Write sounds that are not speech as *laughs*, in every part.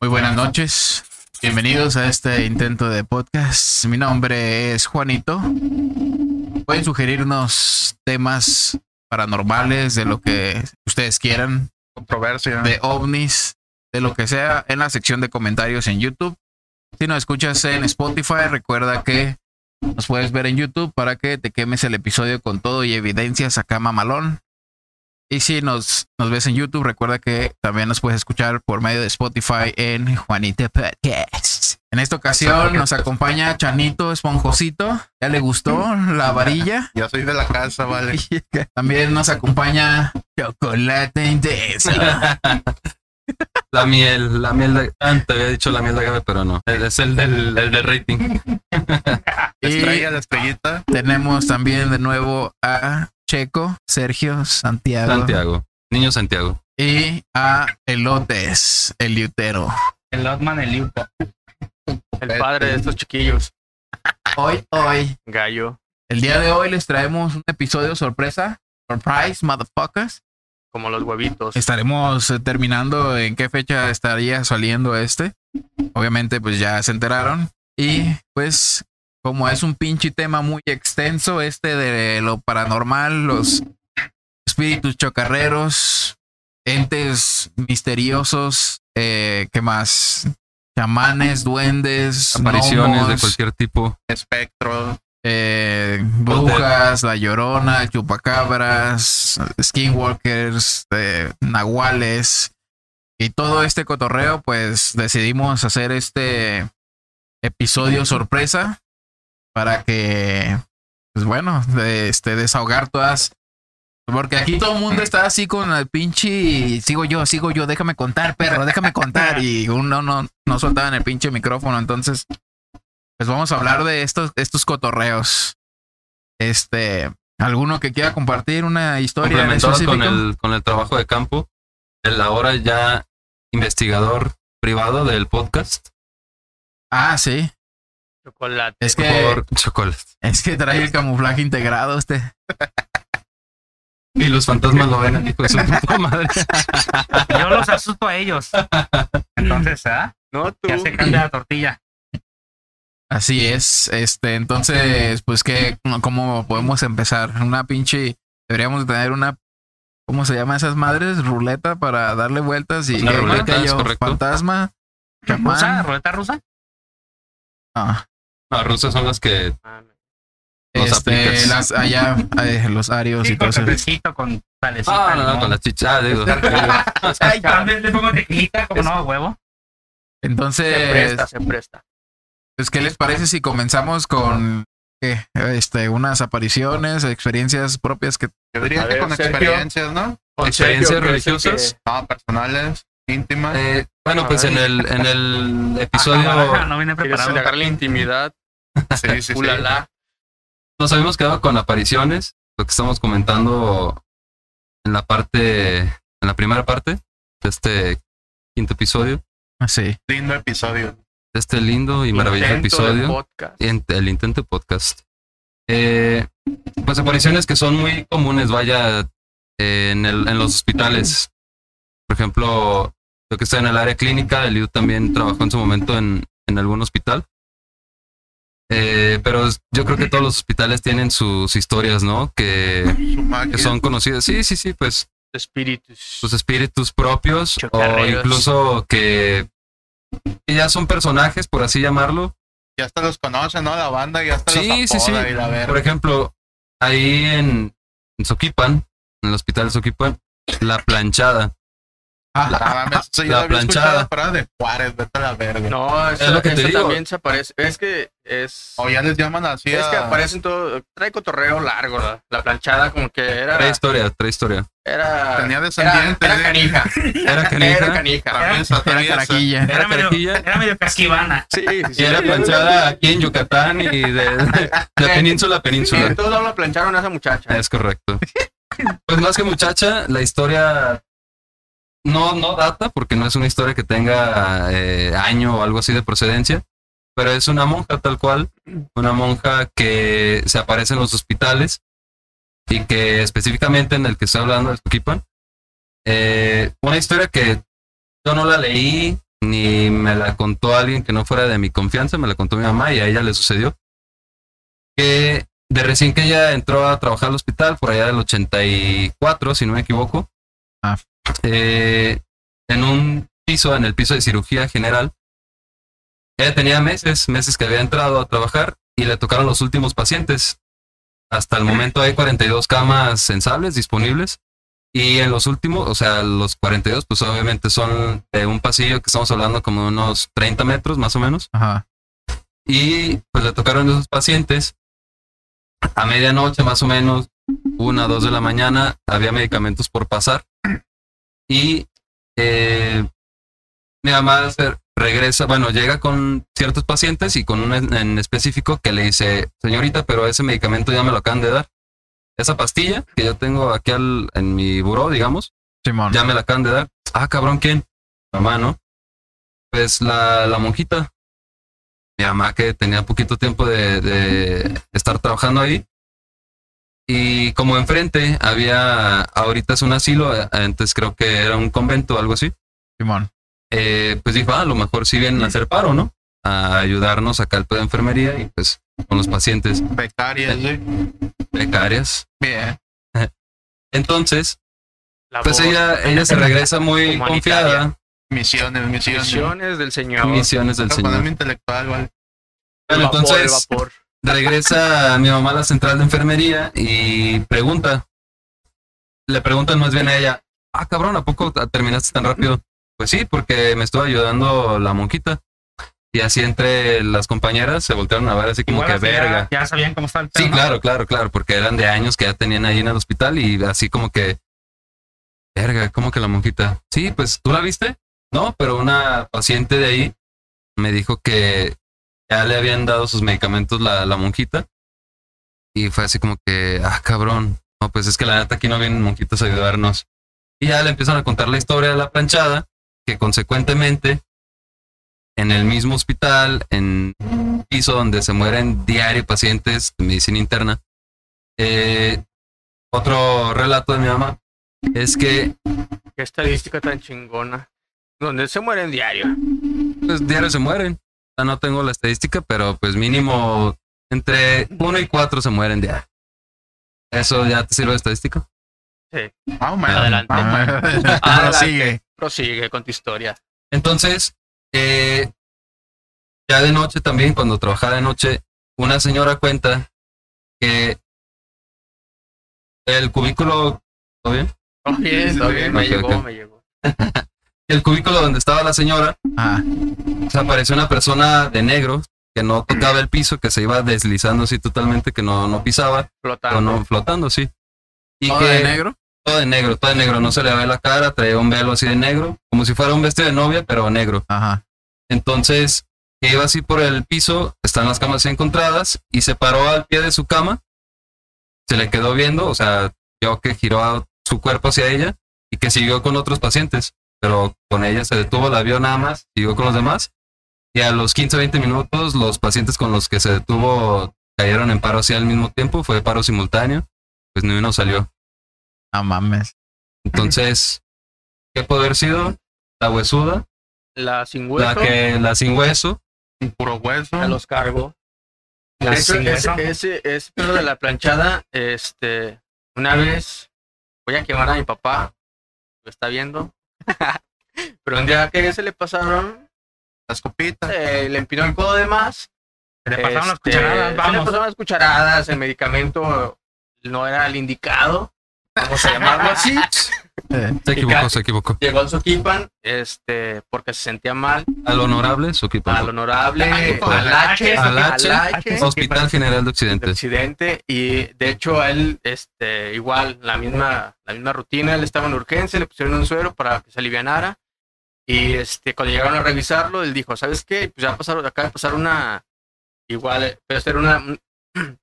Muy buenas noches. Bienvenidos a este intento de podcast. Mi nombre es Juanito. Pueden sugerirnos temas paranormales de lo que ustedes quieran, Controversia. de ovnis, de lo que sea, en la sección de comentarios en YouTube. Si nos escuchas en Spotify, recuerda que nos puedes ver en YouTube para que te quemes el episodio con todo y evidencias acá mamalón. Y si nos, nos ves en YouTube, recuerda que también nos puedes escuchar por medio de Spotify en Juanita Podcast. En esta ocasión nos acompaña Chanito Esponjosito. ¿Ya le gustó la varilla? *laughs* Yo soy de la casa, vale. *laughs* También nos acompaña Chocolate Intenso. *laughs* La miel, la miel de. Ah, te había dicho la miel de agave, pero no. Es el del, el del rating. Y Estrella, la estrellita. tenemos también de nuevo a Checo, Sergio, Santiago, Santiago. Niño Santiago. y a Elotes, el liutero. El Lotman, el Liupo. El padre de estos chiquillos. Hoy, hoy, Gallo. el día de hoy les traemos un episodio sorpresa. Surprise, motherfuckers. Como los huevitos. Estaremos eh, terminando en qué fecha estaría saliendo este. Obviamente, pues ya se enteraron. Y pues, como es un pinche tema muy extenso, este de lo paranormal, los espíritus chocarreros, entes misteriosos, eh, ¿qué más? Chamanes, duendes, Apariciones de cualquier tipo. Espectro. eh, brujas, la llorona, chupacabras, skinwalkers, eh, nahuales y todo este cotorreo, pues decidimos hacer este episodio sorpresa para que, pues bueno, de- este, desahogar todas. Porque aquí todo el mundo está así con el pinche. Sigo yo, sigo yo, déjame contar, perro, déjame contar. *laughs* Y uno no, no soltaba en el pinche micrófono. Entonces, pues vamos a hablar de estos, estos cotorreos. Este, ¿alguno que quiera compartir una historia en con el, con el trabajo de campo. El ahora ya investigador privado del podcast. Ah, sí. Chocolate. Es que, chocolate. es que trae el camuflaje integrado este. Y los fantasmas lo ven, hijo de su puta madre. Yo los asusto a ellos. Entonces, ¿ah? No, tú. Ya se cambia la tortilla. Así es. Este, entonces, pues que, ¿cómo podemos empezar? Una pinche. Deberíamos tener una. ¿Cómo se llama esas madres? Ruleta para darle vueltas y Una ¿qué ruleta, cayó? es correcto. Fantasma. chamán. ¿Rusa? ¿Ruleta rusa? Ah, No, rusas son las que. Los este, las allá, eh, los arios y todo con eso. con salecita. Ah, no, no, con las chichas. Ah, digo. *laughs* Ay, también le pongo tequilita, como no, huevo. Se Entonces, presta, se presta. pues, ¿qué les parece si comenzamos con este, unas apariciones, experiencias propias que Yo diría que ver, con Sergio. experiencias, ¿no? Experiencias Sergio, que religiosas. No, personales, íntimas. Eh, bueno, pues en el, en el que- episodio Ajá, no viene preparado. la intimidad. *laughs* sí, sí, sí. Ulala. nos habíamos quedado con apariciones, lo que estamos comentando en la parte, en la primera parte de este quinto episodio, así. Lindo episodio. de este lindo y maravilloso Intento episodio, el intento podcast. Eh, pues apariciones que son muy comunes, vaya, eh, en, el, en los hospitales. Por ejemplo, yo que estoy en el área clínica, Eliud también trabajó en su momento en, en algún hospital. Eh, pero yo creo que todos los hospitales tienen sus historias, ¿no? Que, son conocidas. Sí, sí, sí, pues Espíritus. sus espíritus propios o incluso que, que ya son personajes, por así llamarlo. Ya hasta los conocen, ¿no? La banda ya hasta Sí, los sí, sí. y la. Por ejemplo, ahí en, en Soquipan, en el hospital de Soquipan, la planchada. Ah, La *laughs* escuchado planchada. fuera de Juárez, vete a la verga. No, eso, lo que te digo. también se aparece. Es que es. O ya les llaman así es a- que aparecen todo. Trae cotorreo largo. La, la planchada, como que era. Trae historia, trae historia. Era. Tenía era, descendientes. era ¿eh? canija. *laughs* Era canija. Era canija. Era traviesa. caraquilla. Era Era medio, carajilla. era medio casquivana. Sí, sí, Y sí. era planchada aquí en Yucatán y de, de, *laughs* de península a Sí, península. todos lados la plancharon a esa muchacha. Es correcto. Pues más que muchacha, la historia no, no data, porque no es una historia que tenga eh, año o algo así de procedencia, pero es una monja tal cual, una monja que se aparece en los hospitales y que específicamente en el que estoy hablando de Tuquipan, eh, una historia que yo no la leí, ni me la contó alguien que no fuera de mi confianza, me la contó mi mamá y a ella le sucedió. Que de recién que ella entró a trabajar al hospital, por allá del 84, si no me equivoco, Ah. Eh, en un piso, en el piso de cirugía general, ella tenía meses, meses que había entrado a trabajar y le tocaron los últimos pacientes. Hasta el momento hay 42 camas sensables disponibles. Y en los últimos, o sea, los 42, pues obviamente son de un pasillo que estamos hablando como unos 30 metros más o menos. Ajá. Y pues le tocaron esos pacientes. A medianoche, más o menos, una, dos de la mañana, había medicamentos por pasar. Y eh, mi mamá se regresa, bueno, llega con ciertos pacientes y con un en, específico que le dice, señorita, pero ese medicamento ya me lo acaban de dar. Esa pastilla que yo tengo aquí al- en mi buró, digamos, Simón. ya me la acaban de dar. Ah, cabrón, ¿quién? Mamá, ¿no? Pues la, la monjita. Mi mamá que tenía poquito tiempo de, de estar trabajando ahí. Y como enfrente había, ahorita es un asilo, antes creo que era un convento o algo así. Simón. eh, pues dijo, ah, a lo mejor sí vienen a hacer paro, ¿no? A ayudarnos acá al pedo de enfermería y pues con los pacientes Becarias, sí. becarias. Bien. *laughs* Entonces, La pues voz, ella, ella se regresa muy confiada. Misiones, misiones. Misiones del Señor. Misiones del Señor. intelectual, ¿vale? El Bueno, vapor, el entonces vapor. Regresa mi mamá a la central de enfermería y pregunta. Le preguntan más bien a ella, ah, cabrón, ¿a poco terminaste tan rápido? Pues sí, porque me estuvo ayudando la monjita. Y así entre las compañeras se voltearon a ver así como que ya- verga. Ya, sabían cómo está el pedo, Sí, claro, claro, claro, porque eran de años que ya tenían ahí en el hospital y así como que, verga, como que la monjita. Sí, pues tú la viste, no, pero una paciente de ahí me dijo que ya le habían dado sus medicamentos la, la monjita y fue así como que, ah, cabrón, no, pues es que la neta aquí no vienen monjitas a ayudarnos. Y ya le empiezan a contar la historia de la planchada, que consecuentemente en el mismo hospital, en un piso donde se mueren diario pacientes de medicina interna. Eh, otro relato de mi mamá es que Qué estadística tan chingona. Donde se mueren diario. pues, diario se mueren. Ya no tengo la estadística, pero pues mínimo entre uno y cuatro se mueren diario. ¿Eso ya te sirve de estadística? Más o menos. Adelante. Ah, *laughs* Adelante. sigue. Prosigue con tu historia. Entonces, eh, ya de noche también, cuando trabajaba de noche, una señora cuenta que el cubículo, ¿todo bien? Está bien, está bien, me llegó, me llegó. *laughs* El cubículo donde estaba la señora, Ah, se apareció una persona de negro que no tocaba el piso, que se iba deslizando así totalmente, que no, no pisaba, o Flotando. no flotando, sí. Y ¿todo que de negro? todo de negro, todo de negro, no se le ve la cara, traía un velo así de negro, como si fuera un vestido de novia, pero negro. Ajá. Entonces, que iba así por el piso, están las camas encontradas y se paró al pie de su cama, se le quedó viendo, o sea, vio que giró su cuerpo hacia ella y que siguió con otros pacientes, pero con ella se detuvo, la vio nada más, siguió con los demás y a los 15 20 minutos los pacientes con los que se detuvo cayeron en paro así al mismo tiempo, fue paro simultáneo, pues ni uno salió. No mames. Entonces, ¿qué puede haber sido? La huesuda, La sin hueso. la que la sin hueso, Un puro hueso. a los cargo. La De hecho, sin ese, hueso. ese, ese pedo de la planchada, este, una vez voy a quemar a mi papá, lo está viendo. Pero un día que se le pasaron, Las copitas. eh, le empinó el codo de más. Se le pasaron las Este, cucharadas, Se le pasaron las cucharadas, el medicamento no era el indicado, vamos a *laughs* llamarlo así. Se equivocó, se equivocó. Llegó al Soquipan, este, porque se sentía mal, Al honorable, Soquipan. al honorable, al H, al H, al H, Hospital General de de Occidente. y de hecho a él este igual la misma la misma rutina él estaba en urgencia le pusieron un suero para que se alivianara y este cuando llegaron a revisarlo él dijo sabes qué pues ya pasaron acaba de pasar una igual eh, pero ser una un- *clears throat*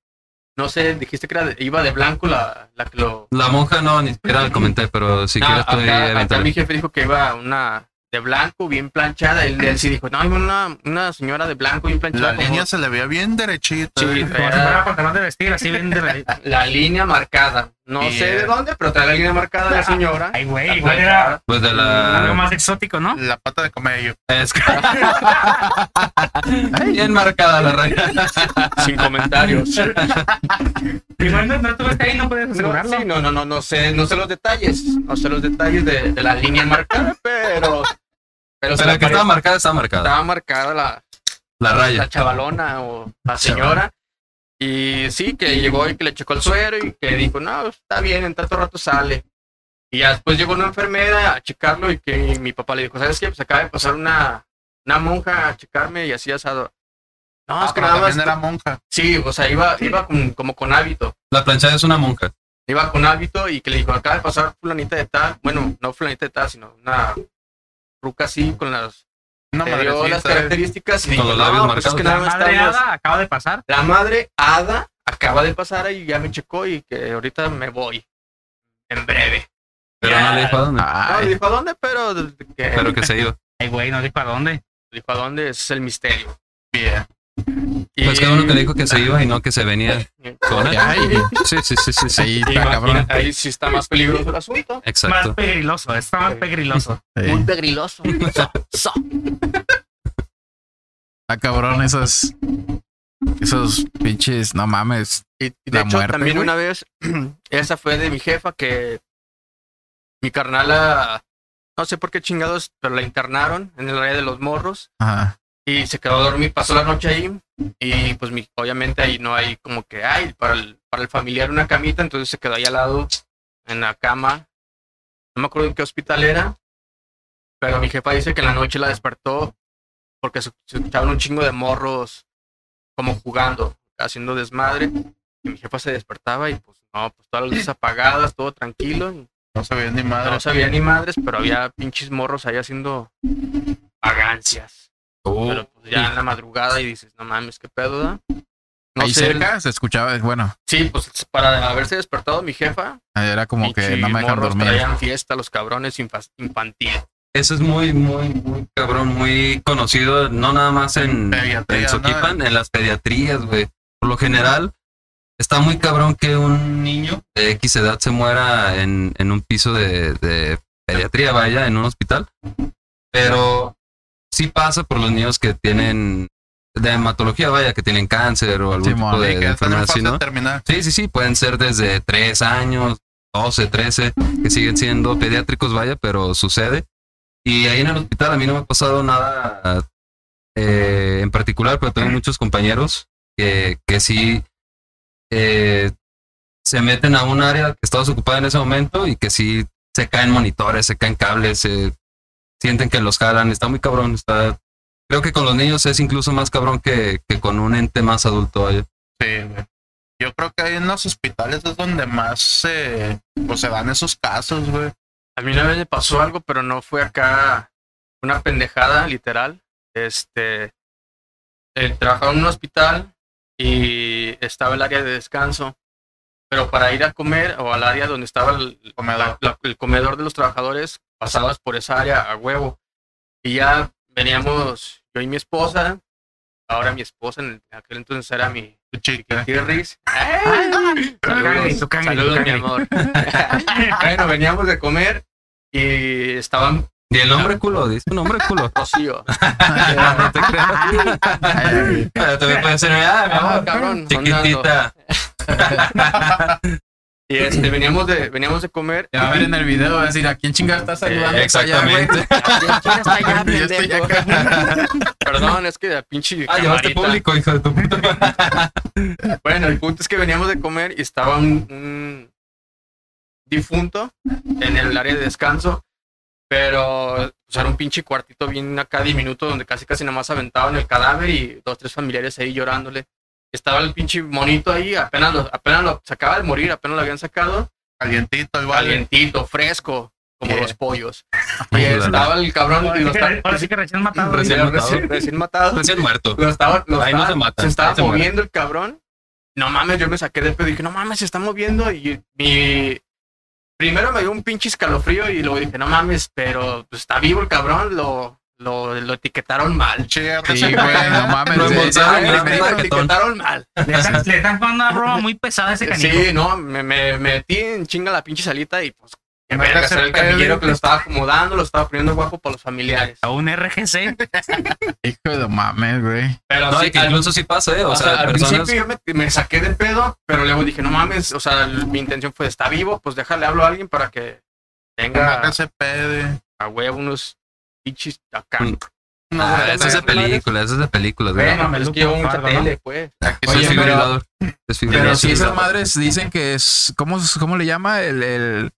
no sé dijiste que era de- iba de blanco la, la que lo La monja no, ni siquiera comenté, pero si No, quieres estoy acá, mi jefe dijo que iba una de blanco bien planchada él, él sí dijo no iba una, una señora de blanco bien planchada La como- línea se le veía bien derechita. Sí, fuera pantalón de vestir, así bien de *laughs* la- la línea marcada No Y, sé de eh, dónde, pero trae la línea marcada la señora. Ay, güey, igual era Pues de algo la. más exótico, ¿no? La pata de camello. Es que- *laughs* Bien marcada la raya. Sin comentarios. Igual no, no estuviste ahí, no puedes No, asegurarlo. sí, no, no, no, no sé, no sé los detalles, no sé los detalles de, de la línea marcada, pero, pero, se Pero la que estaba marcada está marcada. estaba marcada la, La raya. la chavalona o la señora. Y sí, que llegó y que le checó el suero y que dijo, no, está bien, en tanto rato sale. Y ya después llegó una enfermera a checarlo y que mi papá le dijo, ¿sabes qué? Pues acaba de pasar una, una monja a checarme y así asado. No, Ah, es que nada más. era monja. Sí, o sea, iba, iba con- como con hábito. La planchada es una monja. Iba con hábito y que le dijo, acaba de pasar fulanita de tal. Bueno, no fulanita de tal, sino una ruca así con las, Una le dio las madrecita. características y dijo, no, pues es que La nada más madre estamos- Hada acaba de pasar. La madre Ada acaba de pasar ahí y ya me checó y que ahorita me voy. En breve. Pero no le dijo a dónde. No, le dijo a dónde, pero que Pero que se iba. *laughs* Ay, güey, no dijo a dónde. dijo a dónde ese es el misterio. Bien. Pues que uno que dijo que se iba y no que se venía con él. Sí, sí, sí, sí, sí. ahí está cabrón. ahí sí está más peligroso el asunto. Más Exacto. pegriloso, está más pegriloso. Sí. Muy pegriloso. So- so. Está cabrón esos. Esos pinches, no mames. Y, y de La hecho, muerte, también güey. una vez, *clears throat* esa fue de mi jefa que mi carnala, no sé por qué chingados, pero la internaron en el área de los morros Ajá. Y se quedó a dormir, pasó la noche ahí y pues mi, obviamente ahí no hay como que hay para el, para el familiar una camita, entonces se quedó ahí al lado en la cama. No me acuerdo en qué hospital era, pero mi jefa dice que en la noche la despertó porque se, se escuchaban un chingo de morros como jugando, haciendo desmadre. Y mi jefa se despertaba y pues no, pues todas las luces apagadas, todo tranquilo. y No sabía ni madre. no sabía ni madres, pero había pinches morros ahí haciendo vagancias. Uh, Pero pues ya en la madrugada y dices, no mames, qué pedo, da? No ahí sé, cerca se escuchaba, bueno, Sí, pues para haberse despertado mi jefa, era como que no me dejan dormir. traían fiesta los cabrones infa- infantil. Eso es muy, muy, muy cabrón, muy conocido, no nada más en, en ¿no? Soquipan, en las pediatrías, güey. Por lo general, está muy cabrón que un niño de X edad se muera en, en un piso de, de pediatría, vaya, en un hospital. Pero sí pasa por los niños que tienen de hematología, vaya, que tienen cáncer o algún tipo de, enfermedad. Sí, sí, sí, pueden ser desde 3 años, 12, 13, que siguen siendo pediátricos, vaya, pero sucede. Y ahí en el hospital a mí no me ha pasado nada eh, en particular, pero tengo muchos compañeros que, que sí eh, se meten a un área que está desocupada en ese momento y que sí se caen monitores, se caen cables, se sienten que los jalan. Está muy cabrón, está... Creo que con los niños es incluso más cabrón que, que con un ente más adulto. Sí, güey. Yo creo que ahí en los hospitales es donde más se, pues, se dan esos casos, güey. A mí una vez me pasó algo, pero no fue acá una pendejada, literal. Este, eh, trabajaba en un hospital y estaba el área de descanso, pero para ir a comer o al área donde estaba el Comedor. la- el comedor de los trabajadores, pasabas por esa área a huevo. Y ya veníamos yo y mi esposa, ahora mi esposa, en aquel entonces era mi chica. Tirris. cangre, tu cangre, Saludos, mi amor. *laughs* bueno, veníamos de comer y estaban Y el nombre culo, dice un nombre culo. *laughs* Rocío. no te creas. Ay, Pero también puede ser, ah, mi Ah, amor, cabrón, chiquitita. *laughs* Y este, veníamos de, veníamos de comer. Ya va a ver en el video, va a decir, ¿a quién chingada estás saludando? Exactamente. *laughs* *laughs* ¿Quién está *laughs* allá, pendejo? Perdón, es que de pinche. Ah, llevaste público, hijo de tu puta. Bueno, el punto es que veníamos de comer y estaba un, un difunto en el área de descanso, pero pues, era un pinche cuartito bien acá diminuto donde casi casi nada más aventaban el cadáver y dos, tres familiares ahí llorándole. Estaba el pinche monito ahí, apenas lo, apenas lo se acaba de morir, apenas lo habían sacado, Calientito el vale. calientito, fresco, como Yeah. los pollos. *laughs* Y estaba el cabrón Ahora y lo que- estaba, *laughs* ahora sí que recién matado. Recién matado. recién, recién matado. Recién muerto. Lo estaba, lo Ahí no se matan, se estaba se moviendo el cabrón. No mames, yo me saqué de pedo y dije, no mames, se está moviendo. Y mi. Primero me dio un pinche escalofrío y luego dije, no mames, pero pues, está vivo el cabrón. Lo, lo, lo etiquetaron mal. Sí, güey, no mames. Lo sí, sí, Lo etiquetaron mal. Le están jugando una broma muy pesada a ese canijo. Sí, no, me, me, me metí en chinga la pinche salita y pues. En vez de ser el camillero que lo estaba acomodando, lo estaba poniendo guapo para los familiares. A un RGC. *laughs* Hijo de mames, güey. Pero No, sí, que al- incluso sí pasa, ¿eh? O, o sea, sea, al personas. principio yo me, me saqué de pedo, pero luego dije, no mames, o sea, mi intención fue, está vivo, pues déjale hablo a alguien para que tenga pede. a huevo unos pinches acá. Mm. Ah, eso es de películas, eso es de películas, güey. Bueno, es que llevo mucha tele, pues. Se- pero- desfibrilador. Pero Desfibrilador. si esas madres dicen que es. ¿Cómo, cómo le llama? El, el,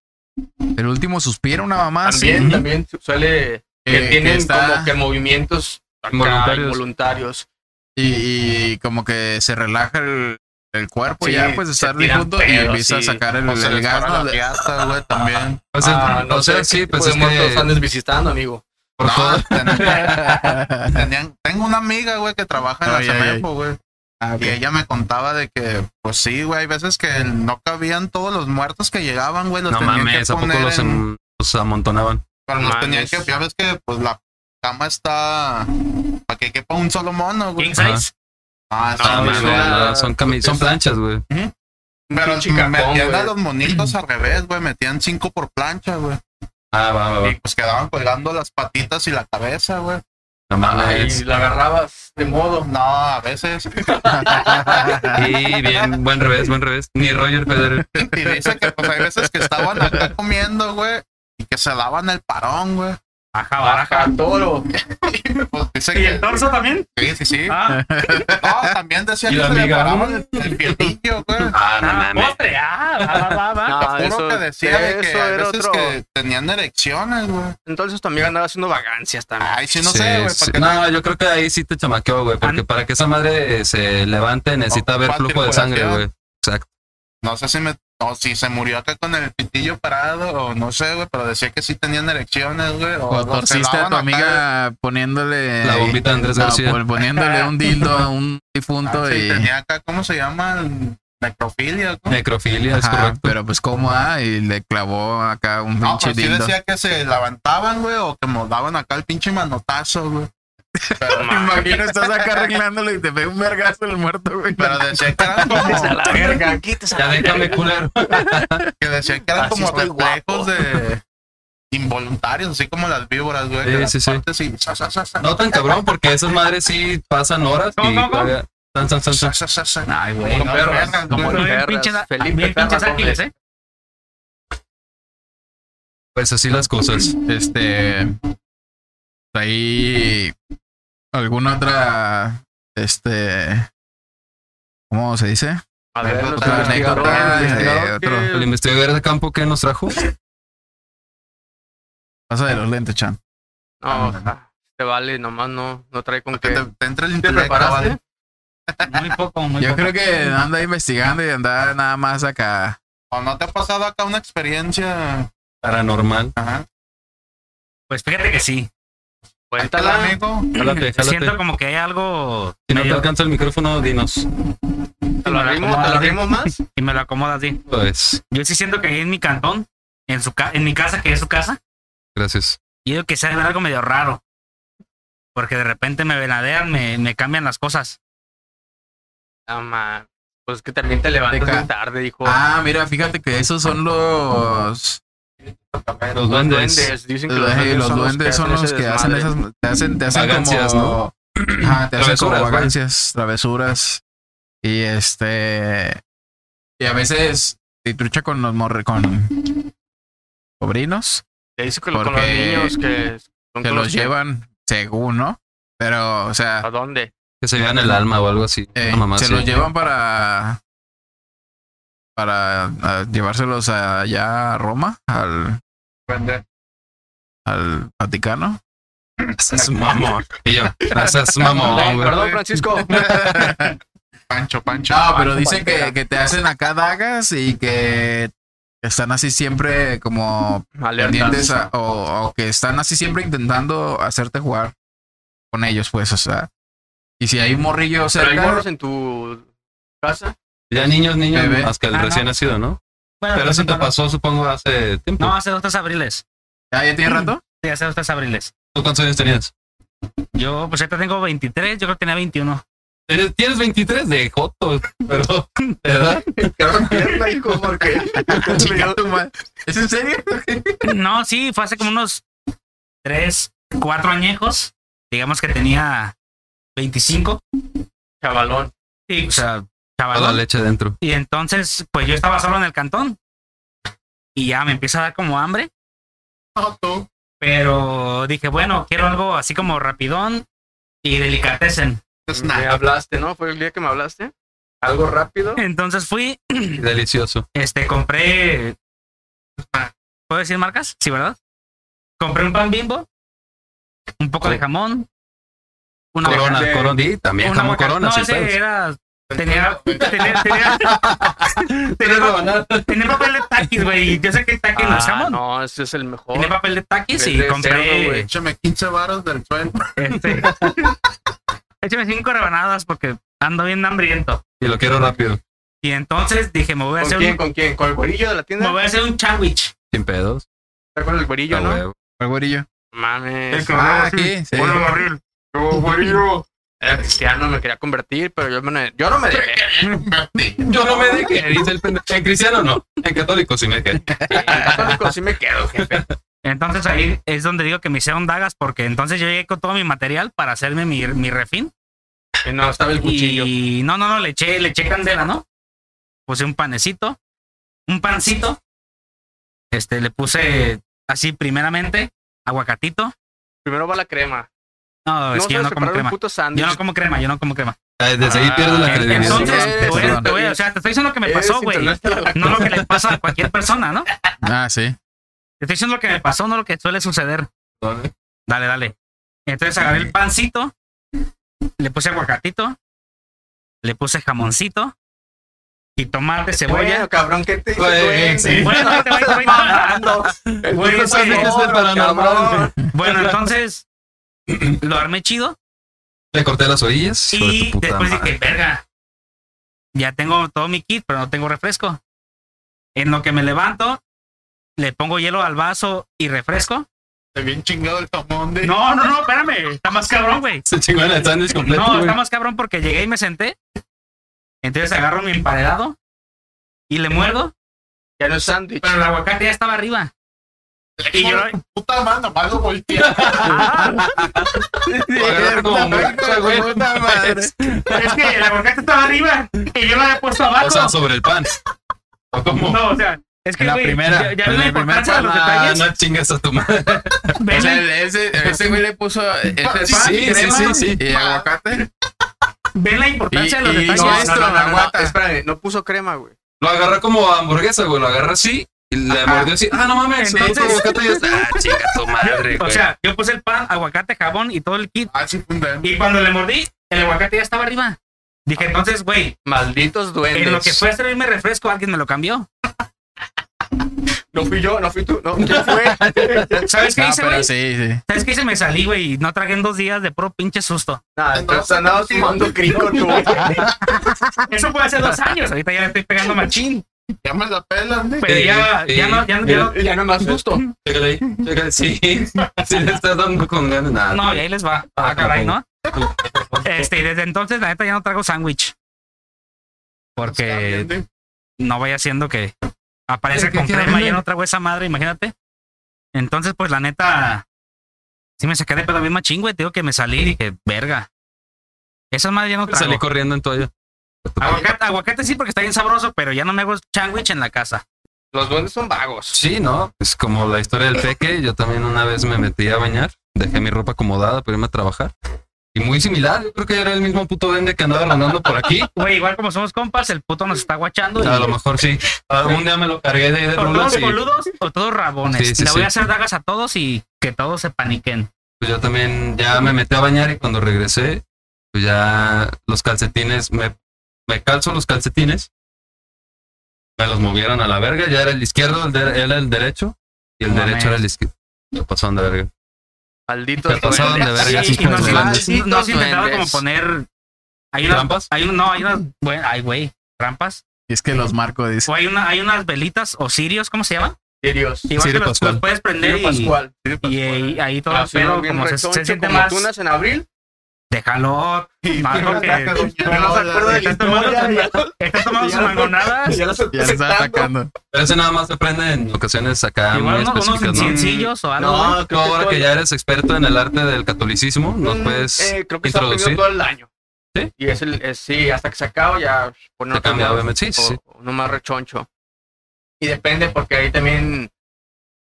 el último suspiro, una mamá. También, también suele que tienen está- como que movimientos acá Involuntarios. involuntarios. Y, y como que se relaja el, el cuerpo Sí, ya, pues de estar difunto y empieza sí. a sacar el, o el gas. *laughs* güey, también. O sea, Ah, no sé sí, pues tipo es que andes visitando, amigo. Por No, todo- ten- *laughs* tenían- tengo una amiga, güey, que trabaja en Ay, la. CEMEFO, güey. Ah. Y ella me contaba de que, pues sí, güey, hay veces que no cabían todos los muertos que llegaban, güey. Los No tenían mames, que ¿a poco poner los, en- em- los amontonaban? Pero los tenían que, ya ves que, pues la cama está para que quepa un solo mono, güey. King size. Ah, No, mames, no, son, planchas, güey. Pero pinche cajón, metían a los monitos al revés, güey. Metían cinco por plancha, güey. Ah, va, va, va. Y pues quedaban colgando las patitas y la cabeza, güey. No mames. Y la agarrabas de modo. No, a veces. *laughs* Y bien, buen revés, buen revés. Ni Roger Federer. Y dice que pues hay veces que estaban acá comiendo, güey. Y que se daban el parón, güey. Baja, baraja. Baja toro. *laughs* Pues ¿Y el torso también? Sí, sí, sí. Ah, No, también decía Y que la se le amiga, paraban el, el piernillo, güey. Ah, no ah, postre. Ah, va, va, va. No, Te juro eso- que decía de que era veces otro. que tenían erecciones, güey. Entonces tu amiga andaba haciendo vagancias también. Ay, sí, no Sí, sé, güey. sí. porque No, yo creo que ahí sí te chamaqueó, güey. Porque An- para que esa madre eh, se levante necesita haber flujo de sangre, güey. Exacto. No sé si me. O si se murió acá con el pitillo parado, o no sé, güey, pero decía que sí tenían erecciones, güey. O, O torciste se a tu acá. amiga poniéndole. La bombita de Andrés No, García. pon- poniéndole un dildo a un difunto Ah, sí, y. tenía acá, ¿cómo se llama? Necrofilia, ¿no? Necrofilia, es Ajá, correcto. pero pues cómoda y le clavó acá un No, pinche pero sí dildo. decía que se levantaban, güey, o que moldaban acá el pinche manotazo, güey. Pero, Me imagino estás acá arreglándolo y te pega un vergazo el muerto, güey. pero decía *laughs* *laughs* *laughs* que eran como, Quítese a la verga, quítese a Ya la verga. déjame, culero. que decía que eran Así como estoy reflejos guapo. de involuntarios, así como las víboras, güey. Sí, que las sí, sí. partes y sa, sa, sa, sa. No tan cabrón, porque esas madres sí pasan horas ¿Cómo, y cómo, todavía. San, san, san, Sa, san. sa, sa, sa. Ay, güey. Como no, perras, no, como perras. pinches, Felipe bien pinches Perra ágiles, ¿eh? Pues así las cosas. Este. Ahí. ¿Alguna otra. Este. ¿Cómo se dice? Otra anécdota, eh, investigador, otro- ¿qué- El investigador de campo que nos trajo. Pasa de los lentes, Chan. No, ah, te vale, nomás no, no trae con Que qué. te, te entra el ¿Te intelecto. Muy poco, muy Yo poco. creo que anda investigando y anda nada más acá. ¿O no te ha pasado acá una experiencia? Paranormal. Ajá. Pues fíjate que sí. Cuéntala. amigo. Jálate, Siento jálate. como que hay algo. Si no te alcanza el micrófono, dinos. ¿Te lo arrimo, te lo arrimo más? Y me lo acomoda así. Pues, Yo sí siento que ahí en mi cantón, en su ca- en mi casa, que es su casa, gracias. yo digo que sea algo medio raro. Porque de repente me venadean, me, me cambian las cosas. Ah, man. Pues que también te levantas muy tarde, dijo. Ah, mira, fíjate que esos son los. Los duendes. duendes. Dicen que Los, los duendes, los son duendes son los que hacen esas. Te hacen, te hacen Vagancias, como. *clears throat* Ajá, te hacen como Travesuras, pues. vagancias, travesuras. Y este. Y a veces te trucha con los morre, con sobrinos Te dice que con los Porque- niños que son que con los llevan según, ¿no? Pero, o sea, ¿A dónde? Que se vean el alma o algo así. eh, se los llevan para. Para ah, llevárselos allá a Roma, al, al Vaticano. Es mamón. Y yo, ese es mamón, Perdón, Francisco. *laughs* Pancho, Pancho. No, pero Pancho dicen que, te hacen acá dagas y que están así siempre como pendientes a- o, o que están así siempre intentando hacerte jugar con ellos, pues, o sea. Y si hay un morrillo Pero hay cerca, morros en tu casa. Ya niños, niños, Bebé. más que el Ah, no. recién nacido, ¿no? Bueno, Pero pues, eso te no, pasó, supongo, hace tiempo. No, hace dos, tres abriles. ¿ya, ya tiene rato? *clears throat* Sí, hace dos, tres abriles. ¿Tú cuántos años tenías? Yo, pues ahorita tengo 23, yo creo que tenía 21. Eres- Tienes 23 de Joto, pero de edad. Quedaron pierna, hijo, porque. *laughs* Chinga tu madre. ¿Es en serio? *laughs* No, sí, fue hace como unos 3, 4 añejos. Digamos que tenía 25. Chavalón. Y, o sea, Toda la leche dentro. Y entonces, pues yo estaba solo en el cantón. Y ya me empieza a dar como hambre. Pero dije, bueno, quiero algo así como rapidón y delicatessen. Me Snack. hablaste, ¿no? Fue el día que me hablaste. Algo rápido. Entonces fui, *clears throat* Delicioso. este, compré. ¿Puedo decir marcas? Sí, ¿verdad? Compré un pan bimbo, un poco de jamón, una Corona, de- corona. Sí, también una jamón corona. No, sí, ese era. Tenía, tenía, tenía, *laughs* tenía, tenía papel de taquis, güey. Yo sé que taquis no es Ah, jamón. no, ese es el mejor. Tenía papel de taquis y compré. güey. Échame 15 varos del sueldo. este, *laughs* échame cinco rebanadas porque ando bien hambriento. Y lo quiero rápido. Y entonces dije, me voy a ¿Con hacer quién? un, ¿Con quién? ¿Con el güerillo de la me tienda? voy a hacer un sándwich. Sin pedos. ¿Está con el güerillo, no? huevo. El güerillo. Mames. Ah, aquí, sí. Hola, Gabriel. Yo, güerillo. Era cristiano, me quería convertir, pero yo, me, yo no me dejé. Yo no me dejé, *laughs* dice el pendejo. En cristiano no. En católico sí me dejé. En católico sí me quedo, jefe. Entonces ahí es donde digo que me hicieron dagas porque entonces yo llegué con todo mi material para hacerme mi, mi refín. Y no, estaba el cuchillo. Y no, no, no, le eché, le eché candela, ¿no? Puse un panecito, un pancito. Este, le puse así primeramente aguacatito. Primero va la crema. No, No es que yo no como crema. puto Yo no como crema, yo no como crema. Desde ahí Ah, pierdes la credibilidad. Entonces, te voy, a- te voy a- o sea, te estoy diciendo lo que me pasó, güey. No lo que le pasa a cualquier persona, ¿no? Te Ah, sí. estoy diciendo lo que me pasó, no lo que suele suceder. Dale, dale. Entonces agarré el pancito, le puse aguacatito, le puse jamoncito y tomate, cebolla. Bueno, cabrón, ¿qué te hizo Güey, duende? sí. Bueno, *laughs* te voy- te voy mamando. Güey, Estos güey, sándwiches de paranormal. Bueno, entonces *clears throat* lo armé chido Le corté las orillas. y después madre. dije, verga, ya tengo todo mi kit, pero no tengo refresco. En lo que me levanto, le pongo hielo al vaso y refresco. Está bien chingado el jamón de. No, no, no, espérame, está más cabrón, güey. Se chingó el sándwich completo. No, está más cabrón porque llegué y me senté. Entonces agarro mi emparedado y le muerdo, Ya no es sándwich. pero el aguacate ya estaba arriba. Y yo, Puta mano, nomás lo voltea. Agarra como muerta, güey. Puta madre. es que el aguacate estaba arriba y yo lo había puesto abajo. O sea, sobre el pan. ¿O cómo? no, o sea, es que En la güey, primera, ya, ya en la la primera no chingas a tu madre. ¿Ves O sea, la- ese, ese güey le puso ese pan, Sí, sí, crema sí, sí. y aguacate. ven la importancia Y- de los detalles. no, No, esto, no, espérame, no puso crema, güey. Lo agarra como hamburguesa, güey. Lo agarra así. Y le mordió así. Ah, no mames. Entonces- aguacate y ya está. Ah, chinga tu *laughs* madre, o sea, yo puse el pan, aguacate, jabón y todo el kit. Ah, sí, funda. Y cuando le mordí, el aguacate ya estaba arriba. Dije, entonces, güey, Malditos duendes. en lo que fue a servirme refresco, alguien me lo cambió. No fui yo, no fui tú. No, ¿quién fue? *laughs* ¿Sabes qué No, hice, güey? sí, sí. ¿Sabes qué hice? Me salí, güey, y no tragué en dos días de puro pinche susto. Nah, entonces andabas fumando crico tú. *laughs* Eso fue hace dos años. Ahorita ya le estoy pegando machín. Ya me la pelan, ¿eh? Pero ya, no, ya, no- ya no. Ya no más susto. Chécale ahí. Chécale. Sí. Sí, le estás dando con ganas. Nada. No, y ahí les va. Ah, caray, ¿no? *laughs* Este, y desde entonces, la neta, ya no trago sándwich. Porque Porque. no vaya siendo que aparece ¿Qué- con crema y ya no trago esa madre, imagínate. Entonces, pues la neta, sí me saqué de pedo bien machín, güey. Te digo que me salí y dije, verga. Esa madre ya no trago. Salí corriendo en toalla. Aguacate, aguacate sí, porque está bien sabroso, pero ya no me hago sándwich en la casa. Los duendes son vagos. Sí, ¿no? Es como la historia del peque. Yo también una vez me metí a bañar. Dejé mi ropa acomodada para irme a trabajar. Y muy similar. Yo creo que era el mismo puto duende que andaba rondando por aquí. *laughs* Güey, igual como somos compas, el puto nos está guachando. y- A lo mejor sí. Un día me lo cargué de, de o todos y boludos o todos rabones. Sí, sí, Le voy sí. a hacer dagas a todos y que todos se paniquen. pues yo también ya me metí a bañar y cuando regresé, pues ya los calcetines, me, me calzo los calcetines, me los movieron a la verga, ya era el izquierdo, el de- era el derecho y el No derecho mames. era el izquierdo. Me pasaron de verga. Malditos Se pasaron de verga, Sí, y nos, intentaba como poner. Hay unas, ¿Trampas? Hay no, hay unas. Bueno, ay, güey, trampas. Y es que los marco dice. O hay, una, hay unas velitas o cirios, ¿cómo se llaman? Igual Sirio que los, Pascual. los puedes prender Sirio y, Pascual. y, ahí- ahí todo Ah, el bien como se, se siente como más. tunas en abril. Déjalo. Algo que. Pero no se acuerda de tomando historia, su- está tomando Ya sus lo- mangonadas. Ya lo está atacando. Pero ese nada más se prende en ocasiones acá Igual muy específicas, ¿no? sencillos o algo. No, Tú creo que ahora que ya eres experto en el arte del catolicismo, ¿nos Mm, puedes eh, creo que está introducir? todo el año. ¿Sí? Y es el, es- sí, hasta que se acaba ya pone Se otro cambia, más, obviamente. Sí, sí, uno más rechoncho. Y depende, porque ahí también,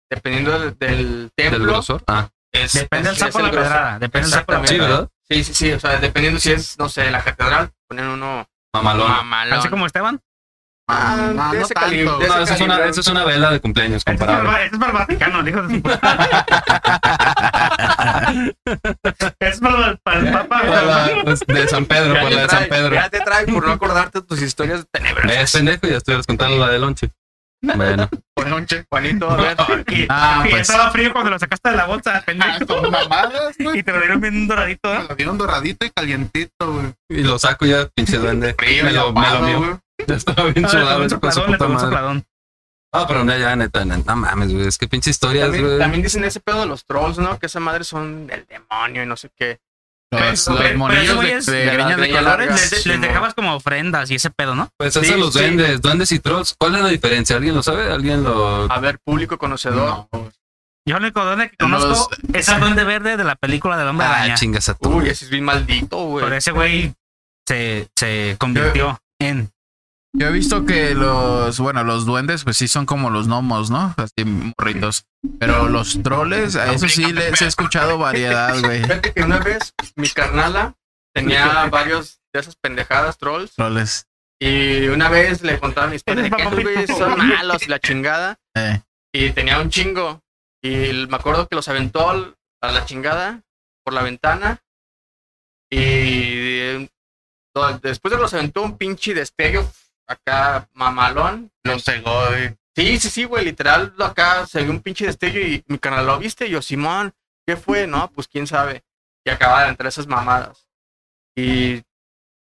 dependiendo del, del templo, Del grosor. Ah, es, Depende del sapo o la pedrada. Depende del sapo o la Exactamente. sí, pedrada. ¿verdad? Sí, sí, sí, o sea, dependiendo si es, no sé, la catedral, ponen uno Mamalón. mamalón. Así como Esteban. Ah, No, de no ese tanto. calibre, de No, ese esa es, una, es una vela de cumpleaños es, para, comparable. el- este es *laughs* para el Vaticano, de puta. es para, el- para el Papa. Por la- pues, de San Pedro, Ya por la de San Pedro. Ya te trae por no acordarte de tus historias tenebrosas. Es pendejo, ya estoy contando la de lonche. Bueno, Ponche. Juanito, a ver. *laughs* Y, Ah, y pues. estaba frío cuando lo sacaste de la bolsa, Ah, pendejo. mamadas, güey. *laughs* Y te lo dieron bien doradito, Me ¿eh? lo dieron doradito y calientito, güey. y lo saco ya, pinche duende. Frío Me lo, me lo mío. *laughs* Ya estaba bien Ah, un con su puta un madre. Ah, pero no, ya, neta, neta, no mames, güey. Es que pinche historias, También, güey. también dicen ese pedo de los trolls, ¿no? Que esa madre son del demonio y no sé qué. Los, los pero monillos eso de, de de greñas de colores. Les, dejabas como ofrendas y ese pedo, ¿no? Pues Sí, esos los sí. duendes, duendes y trolls. ¿Cuál es la diferencia? ¿Alguien lo sabe? ¿Alguien lo...? A ver, público conocedor. No. Yo el único duende que Los- conozco es el duende verde de la película del hombre Ah, araña. chingas a tu. Uy, ese es bien maldito, güey. Pero ese güey se, se convirtió en. Yo he visto que los, bueno, los duendes, pues sí son como los gnomos, ¿no? Así morritos. Pero los troles, a eso sí les he escuchado variedad, güey. Fíjate que una vez mi carnala tenía varios de esas pendejadas trolls. Troles. Y una vez le contaba mi historia de que esos güeyes son malos y la chingada. Eh. Y tenía un chingo. Y me acuerdo que los aventó a la chingada por la ventana. Y eh, después de los aventó un pinche destello acá mamalón. Lo güey. Sí, sí, sí, güey, literal, acá se vio un pinche destello y mi canal lo viste. Y yo, Simón, ¿qué fue? No, pues quién sabe. Y acaba de entrar esas mamadas. Y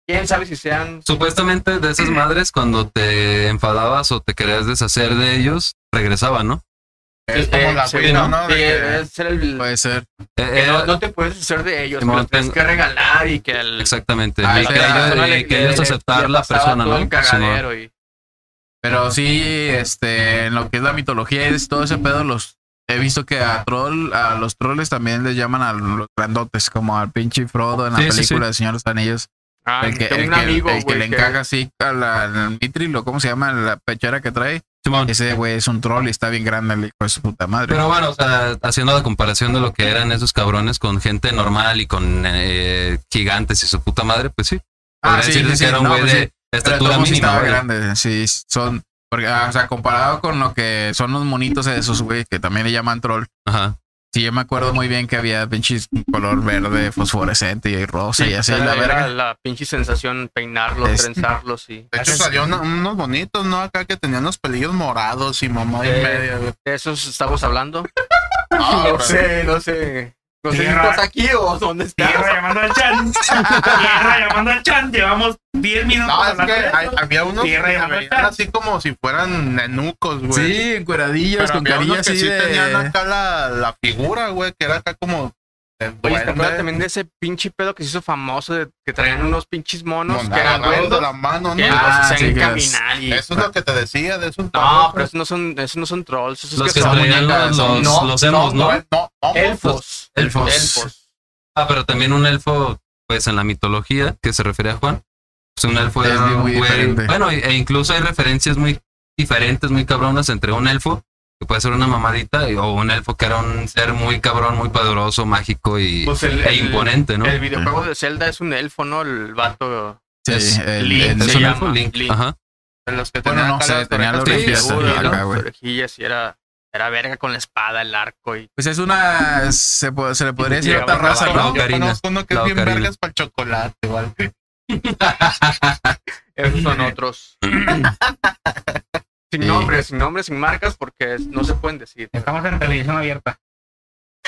quién sabe si sean. Supuestamente de esas *clears throat* madres, cuando te enfadabas o te querías deshacer de ellos, regresaban, ¿no? Es Sí, como la sí, Wii, ¿no? ¿no? De Sí, que- es ser el, Puede ser. Eh, que no, te puedes hacer de ellos, pero tienes que regalar y que el, Exactamente. Y o que, sea, ellos, persona y que ellos aceptar la persona, todo ¿no? el cagadero y Pero sí, este, en lo que es la mitología es todo ese pedo, los he visto que a troll, a los trolls también les llaman a los grandotes, como al pinche Frodo en la Sí, película sí. de Señor de los Anillos. Ah, el que, el un que- amigo, el que le encaja así a la, al mitril, o cómo se llama, la pechera que trae. Simón. Ese güey es un troll y está bien grande el hijo de su puta madre. Pero bueno, o sea, haciendo la comparación de lo que eran esos cabrones con gente normal y con eh, gigantes y su puta madre, pues sí. Ah, Podría sí, decirse sí, sí, que era un no, güey pues de estatura mínima. grande, sí, son, porque, ah, o sea, comparado con lo que son los monitos esos, güey, que también le llaman troll. Ajá. Sí, yo me acuerdo muy bien que había pinches color verde, fosforescente y rosa y así, era, la verga. la pinche sensación peinarlos, Es- trenzarlos y De hecho, salió una- unos bonitos, ¿no? Acá que tenían los pelillos morados y mamá y Eh, media, de esos estamos hablando. *laughs* No sé, no sé. No sé si estás aquí o dónde estás. Tierra llamando al chan. Tierra llamando al chan. Llevamos 10 minutos No, es que hay- había unos que Tierra y se veían así como si fueran nenucos, güey. Sí, encueradillos, Pero con había carilla unos que así sí de... tenían acá la, la figura, güey, que era acá como... de Oye, ¿te duende, acuerdas también de ese pinche pedo que se hizo famoso de que traían unos pinches monos mon- que eran de la mano, ¿no? que Ah, sí, caminar y... Eso es lo que te decía de esos No, pavos, pero esos no son, esos no son trolls, esos Los que son traían muñecas, los, son- los, no, los emos, ¿no? no, no, no, elfos. Elfos. Elfos. Ah, pero también un elfo, pues en la mitología que se refiere a Juan, pues un elfo Es es, muy diferente. Bueno, e incluso hay referencias muy diferentes, muy cabronas entre un elfo, que puede ser una mamadita, y- o un elfo que era un ser muy cabrón, muy poderoso, mágico y, Pues el, e el- imponente, ¿no? El videojuego de Zelda es un elfo, ¿no? El vato. Sí, Es el- Link, el- ¿Es un llama elfo? Link. Link. Ajá. De los que Bueno, tenían no acá sé, las orejillas y era, era verga con la espada, el arco y. Pues es una... Se, se le podría decir otra raza. ¿no? No, Yo Ocarina, conozco uno que la es bien ocarina. vergas para el chocolate, igual. *laughs* Esos son otros. *laughs* sin Sí. nombres, sin nombres, sin marcas, porque no se pueden decir. Estamos en televisión abierta.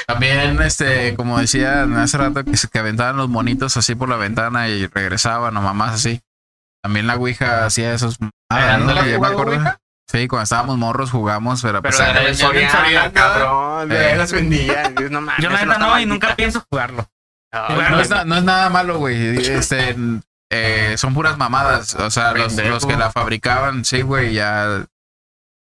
También, este, como decía hace rato, que se que aventaban los monitos así por la ventana y regresaban o mamás así. También la Ouija hacía esos... Ah, ¿no ¿no? la Que ya me jugado acuerdo. Ouija? Sí, cuando estábamos morros jugamos, pero, Pero pues, era de Soriana, Soriana. cabrón. Eh. De las vendían. *laughs* No Yo la neta está no, y nunca pienso jugarlo. Jugar- no, es, no es nada malo, güey. Este, eh, son puras mamadas. O sea, los, los que la fabricaban, sí, güey, ya.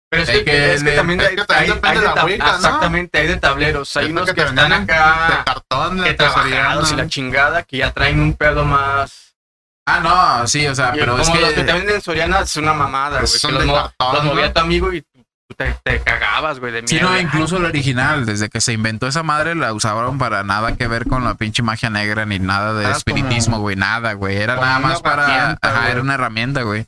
Pero es que, que es que leer- también hay, también hay- de Ouija, ¿no? Exactamente, hay de tableros. Hay unos que están venden de acá cartón, de trabajados y la chingada, que ya traen un pedo más. Ah, no, sí, o sea, Y pero como es los que te que. venden en Soriana es una mamada, güey. Son que los, mo- cartón, los movía tu amigo y te, te cagabas, güey, de miedo. Sí, no, incluso el original, desde que se inventó esa madre, la usaban para nada que ver con la pinche magia negra ni nada de Era espiritismo, como- güey, nada, güey. Era como nada una más para. herramienta, Ajá, güey. era una herramienta, güey.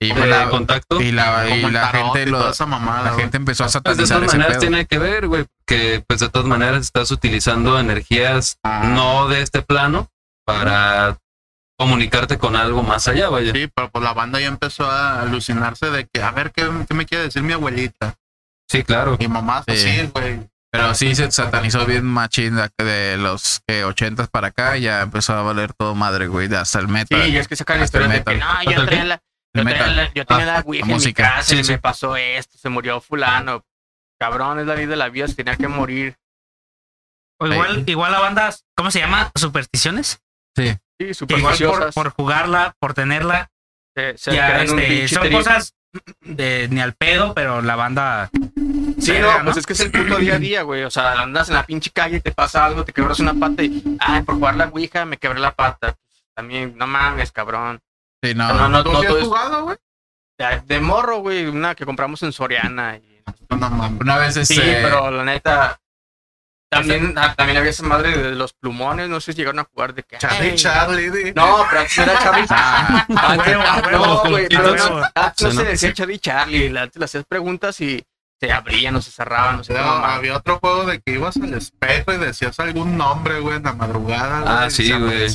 Y, de pues la, contacto. y la, y como el la tarot gente y lo, toda esa mamada, la güey. gente empezó a Pues de satanizar todas ese maneras pedo. tiene que ver, güey, que pues de todas maneras estás utilizando energías Ah. no de este plano para comunicarte con algo más allá, vaya. Sí, pero pues la banda ya empezó a alucinarse de que, a ver, ¿qué, qué me quiere decir mi abuelita? Sí, claro. Mi mamá, Sí. sí, güey. Pero sí se satanizó bien machín de, de los ochentas para acá, ya empezó a valer todo madre, güey, de hasta el Sí, metal. y es que sacan Hasta el historias de que no, yo ¿Hasta el traía la, yo traía metal. la, yo tenía Ah, la ouija la en mi música. casa Sí, y sí. me pasó esto, se murió fulano. Cabrón, es la ley de la vida, se tenía que morir. O igual, igual la banda, ¿cómo se llama? Supersticiones. Sí, Igual por, jugarla, por tenerla, se ya, este, son trip. cosas de ni al pedo, pero la banda. Sí, no, pues es que es el puto día a día, güey. O sea, andas en la pinche calle, te pasa algo, te quebras una pata y, ay, por jugar la ouija me quebré la pata. También, no mames, cabrón. Sí, no, No, no, ¿Tú no, sí has es- jugado, güey? De, de morro, güey, una que compramos en Soriana. Y, No, no mames. Una vez sí, este, pero la neta. También, ah, también había esa madre de los plumones, no sé si llegaron a jugar de que. Charlie, Charlie. No, pero antes era Charlie. *laughs* Ah, No, güey, no, se decía Charlie Charlie. Antes le hacías preguntas y se abrían o se cerraban, no Luego mamá. había otro juego de que ibas al espejo y decías algún nombre, güey, en la madrugada. Ah, güey, sí, se güey. güey.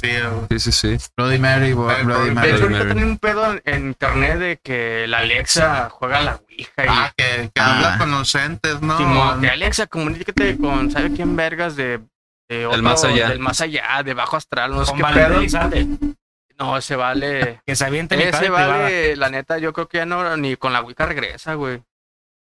Sí, sí, sí. Bloody Mary, Eh, Bloody de De Mary. hecho, Mary. ahorita tienen un pedo en, en internet de que la Alexa juega a la Ouija y Ah, que, que Ah. habla con los entes, ¿no? Simón, que Alexa, comunícate con, ¿sabe quién vergas de, de otro- más allá. Del más allá, de bajo astral, no sé qué pedo. No, ese vale. Que se aviente ese privada. vale, la neta, yo creo que ya no, ni con la Wicca regresa, güey.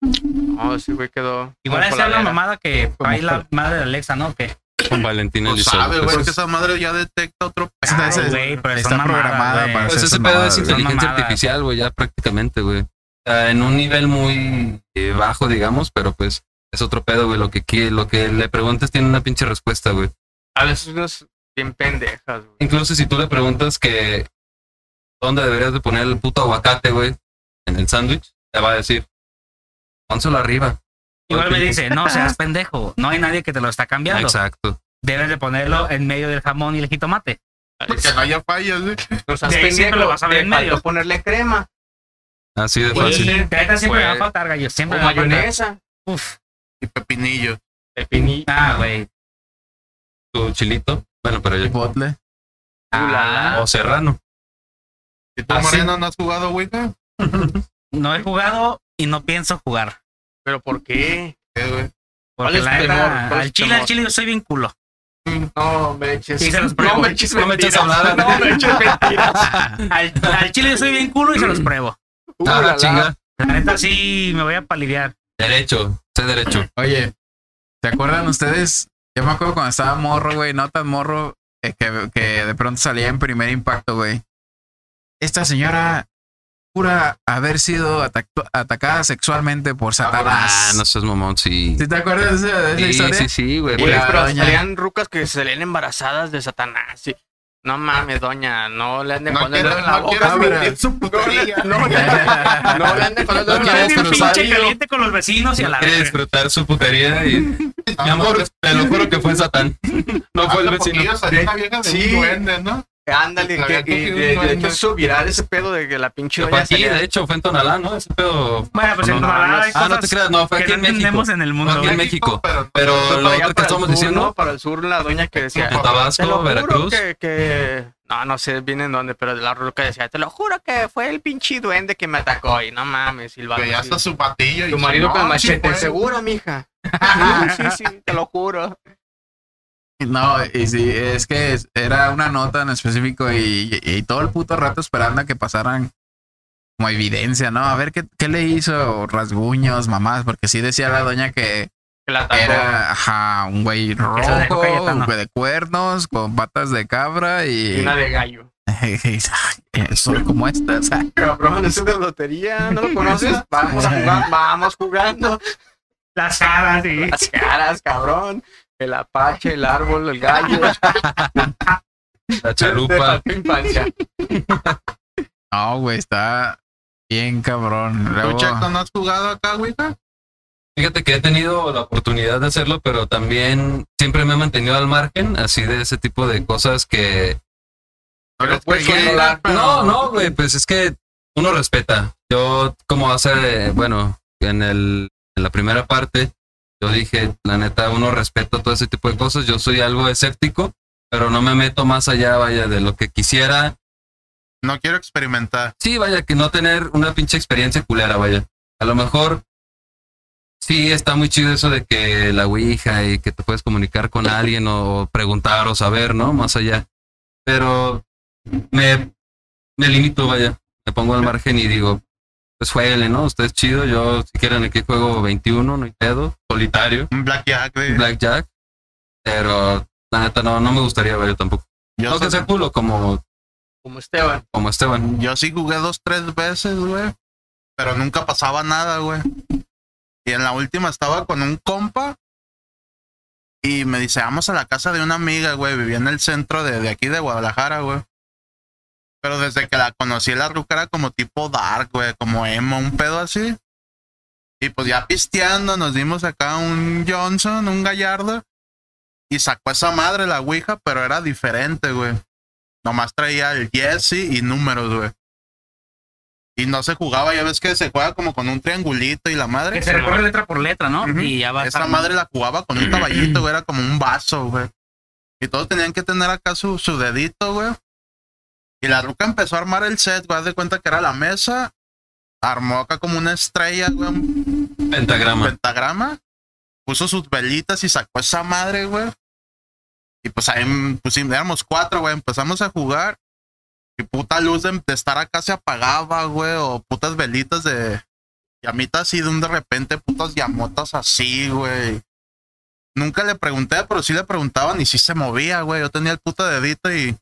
No, ese güey quedó. Igual esa es la mamada que Como ahí la madre de Alexa, ¿no? Que Con Valentín Pues Elizalde. sabe, güey, Pues, que esa madre ya detecta otro Esa- pedo, esa- Ay, güey. pero está programada para Pues ese pedo es inteligencia artificial, güey, ya prácticamente, güey. O sea, en un nivel muy eh, bajo, digamos, pero pues es otro pedo, güey. Lo que, lo que le preguntes tiene una pinche respuesta, güey. A veces unas bien pendejas, güey. Incluso si tú le preguntas que dónde deberías de poner el puto aguacate, güey, en el sándwich, te va a decir, pónselo arriba. Igual me dice, no seas *laughs* pendejo, no hay nadie que te lo está cambiando. Exacto. Debes de ponerlo en medio del jamón y el jitomate. Que no haya fallas, güey. No seas De pendejo, lo vas a ver en medio. ponerle crema Así de Pues, fácil. sí. Siempre me va a Pues, faltar, gallo. o Siempre me va a faltar. mayonesa. Uf. Y pepinillo. Pepinillo. Ah, güey. Tu chilito. Bueno, pero yo. Chipotle. Ah, O serrano. ¿Y tú, Ah, sí. Mariano, no has jugado, güey? ¿Qué, no he jugado y no pienso jugar. ¿Pero por qué? güey? ¿Cuál Porque es la al chile, temor? al chile yo soy bien culo. No me eches. Se los *laughs* no pruebo. me eches No me eches hablar. No me eches mentiras. *laughs* Al, al chile yo soy bien culo y se los pruebo. Uh, Ah, la, la. chinga. La neta sí me voy a palidear. Derecho. Sé derecho. Oye, ¿se acuerdan ustedes? Yo me acuerdo cuando estaba morro, güey, no tan morro, eh, que, que de pronto salía en primer impacto, güey. Esta señora jura haber sido atacada sexualmente por Satanás. Ah, no seas mamón, sí. ¿Sí te acuerdas de esa, de esa Sí, historia? sí, sí, güey. Pero doña- salían rucas que se leen embarazadas de Satanás. sí. No mames, doña, no le anden No poniendo en la no boca. mentir su putería. No, no, no le anden poniendo No en la boca. cruzar. Pinche caliente con los vecinos y a la Quiere disfrutar su putería y... *laughs* Mi amor, te lo juro que fue Satán. *laughs* No fue el Hace vecino. poquillo salió una vieja de Sí. ¿no? Ándale, que, había y de, de hecho hizo viral ese pedo de que la pinche doña aquí, salía- de hecho, fue en Tonalá, ¿no? Ese pedo... Bueno, pues No, en no, Tonalá hay Ah, no te cosas creas, no, fue que aquí no en México. en el mundo. Aquí en México. Pero, Pero lo otro que estamos sur, diciendo... ¿no? Para el sur, la doña que decía... En Te lo Tabasco, juro Veracruz. Que, que... No, no sé bien en dónde, pero de la ruca decía, te lo juro que fue el pinche duende que me atacó. Y no mames, vato que ya está su patillo. y Tu marido "No, con el sí machete, fue". ¿segura, mija? *laughs* sí, sí, te lo juro. No, y sí, es que era una nota en específico y, y todo el puto rato esperando a que pasaran como evidencia, ¿no? A ver qué, qué le hizo, rasguños, mamás, porque sí decía la doña que Que la atacó. era ajá, un güey rojo, un güey de cuernos, con patas de cabra Y y, una de gallo. *laughs* y soy como esta, o sea, Cabrón, es de lotería, ¿no lo conoces? *laughs* Vamos a jugar, vamos jugando. Las caras, sí. Las caras, cabrón. El apache, el árbol, el gallo. *laughs* La chalupa. *laughs* no, güey, está bien cabrón. ¿Tú, Luego, Checo, no has jugado acá, güey? Fíjate que he tenido la oportunidad de hacerlo, pero también siempre me he mantenido al margen, así de ese tipo de cosas que... No Pero controlar. pero- No, no, güey, pues es que uno respeta. Yo, como hace, bueno, en, el, en la primera parte, yo dije, la neta, uno respeta todo ese tipo de cosas. Yo soy algo escéptico, pero no me meto más allá, vaya, de lo que quisiera. No quiero experimentar. Sí, vaya, que no tener una pinche experiencia culera, vaya. A lo mejor sí está muy chido eso de que la Ouija y que te puedes comunicar con alguien o preguntar o saber, ¿no? Más allá. Pero me, me limito, vaya. Me pongo al margen y digo, pues jueguele, ¿no? Usted es chido, yo si quieren aquí juego 21, no hay pedo, solitario, Un Blackjack, güey. blackjack. Pero la neta no, no me gustaría, vaya, tampoco. Yo, No que sea culo como, Como Esteban. como Esteban. yo sí jugué dos, tres veces, güey. Pero nunca pasaba nada, güey. Y en la última estaba con un compa. Y me dice, vamos a la casa de una amiga, güey. Vivía en el centro de, de aquí de Guadalajara, güey. Pero desde que la conocí, la ruca era como tipo dark, güey. Como emo, un pedo así. Y pues ya pisteando, nos dimos acá un Johnson, un Gallardo. Y sacó esa madre la Ouija, pero era diferente, güey. Nomás traía el Jesse y números, güey. Y no se jugaba, ya ves que se juega como con un triangulito y la madre. Que se recorre letra por letra, ¿no? Y ya va a Esa madre la jugaba con un caballito, güey, era como un vaso, güey. Y todos tenían que tener acá su, su dedito, güey. Y la ruca empezó a armar el set, güey, haz de cuenta que era la mesa. Armó acá como una estrella, güey, un Pentagrama. pentagrama. Puso sus velitas y sacó esa madre, güey. Y pues ahí, pues sí, éramos cuatro, güey. Empezamos a jugar. Y puta luz de, de estar acá se apagaba, güey. O putas velitas de llamitas así de un de repente, putas llamotas así, güey. Nunca le pregunté, pero sí le preguntaban y sí se movía, güey. Yo tenía el puto dedito y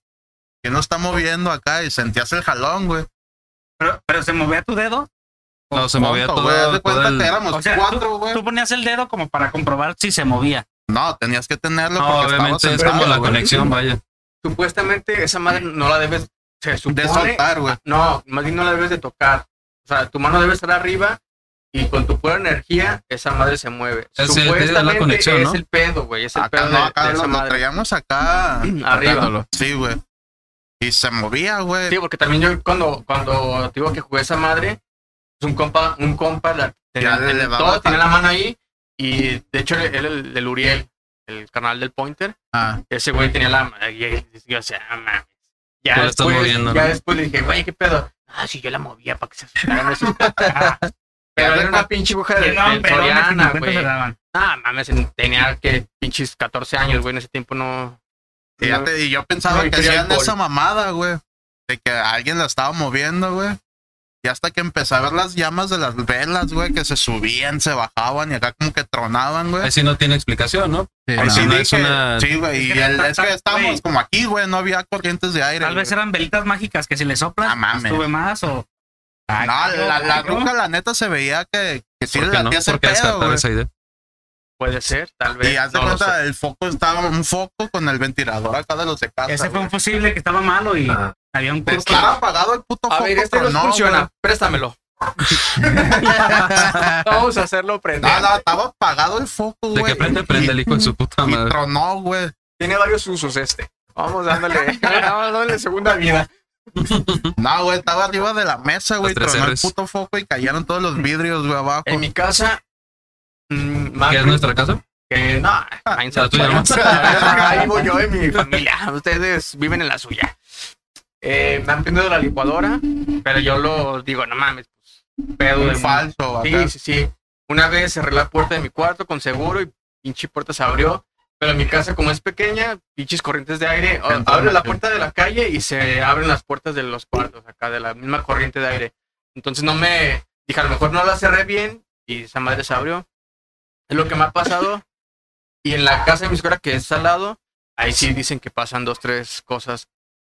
que no está moviendo acá y sentías el jalón, güey. Pero, pero se movía tu dedo. No, se movía todo, de todo cuenta el- que éramos O sea, cuatro, güey. Tú ponías el dedo como para comprobar si se movía. No, tenías que tenerlo No, porque obviamente es como la conexión, vaya. Supuestamente esa madre no la debes. Se supone. De soltar, güey. No, más bien no la debes de tocar. O sea, tu mano debe estar arriba y con tu pura energía esa madre se mueve. Es la Supuestamente conexión, es ¿no? el pedo, güey. Es el Acá pedo no, de, acá de lo, esa lo madre. traíamos acá. *clears throat* Arriba. tocándolo. Sí, güey. Y se movía, güey. Sí, porque también yo cuando, cuando digo que jugué esa madre, un compa, un compa la, tenía, le todo, tenía la mano ahí y de hecho él, el del Uriel, el canal del Pointer, ah, ese güey tenía la y él- yo decía, "Ah, mames. Ya después, moviendo, ya ¿no? después le dije, güey, ¿qué pedo? Ah, sí, yo la movía para que se asustaran esos. *laughs* Pero era una pinche aguja de, pelones y Soriana, 50 se güey. Ah, mames, tenía que pinches 14 años, güey, en ese tiempo no... Fíjate, y yo pensaba no que hacían esa mamada, güey. De que alguien la estaba moviendo, güey. Y hasta que empecé a ver las llamas de las velas, güey, que se subían, se bajaban y acá como que tronaban, güey. Ahí sí no tiene explicación, ¿no? sí, Ahí no. sí no es una- sí, güey, Es y que el- es que estábamos güey. como aquí, güey, no había corrientes de aire. Tal vez güey. eran velitas mágicas que si le soplas, Ah, sube más o. Ay, No, cabrón, la, la ruca, la neta, se veía que, que sí ¿Por le qué no? latía ese ¿Por qué pedo, güey. esa idea? Puede ser, tal vez. Y haz de no cuenta, el foco estaba un foco con el ventilador acá de los de casa. Ese fue un fusible que estaba malo y Ah. había un Pues curso. estaba apagado el puto A foco, ver, este pero no, funciona. güey. Préstamelo. *laughs* Vamos a hacerlo prender. No, no, estaba apagado el foco, De güey. que prende, prende el hijo de su puta Y madre. tronó, güey. Tiene varios usos este. Vamos dándole, *laughs* vamos dándole segunda vida. No, güey, estaba arriba de la mesa, güey. Tronó el puto foco y cayeron todos los vidrios, güey, abajo. En mi casa. Mm, ¿Qué es nuestra casa? que no, váyanse a La tuya, la ¿no? *laughs* Ahí voy yo y mi *laughs* familia. Ustedes viven en la suya. Eh, me han prendido la licuadora, pero yo lo digo, no mames, pues, pedo de falso, acá. Sí, sí, sí. Una vez cerré la puerta de mi cuarto con seguro y pinche puerta se abrió. Pero mi casa, como es pequeña, pinches corrientes de aire, abre la- puerta de la calle y se abren las puertas de los cuartos, acá de la misma corriente de aire. Entonces no me, dije, a lo mejor no la cerré bien y esa madre se abrió. Es lo que me ha pasado. Y en la casa de mi suegra, que es al lado, ahí sí dicen que pasan dos, tres cosas.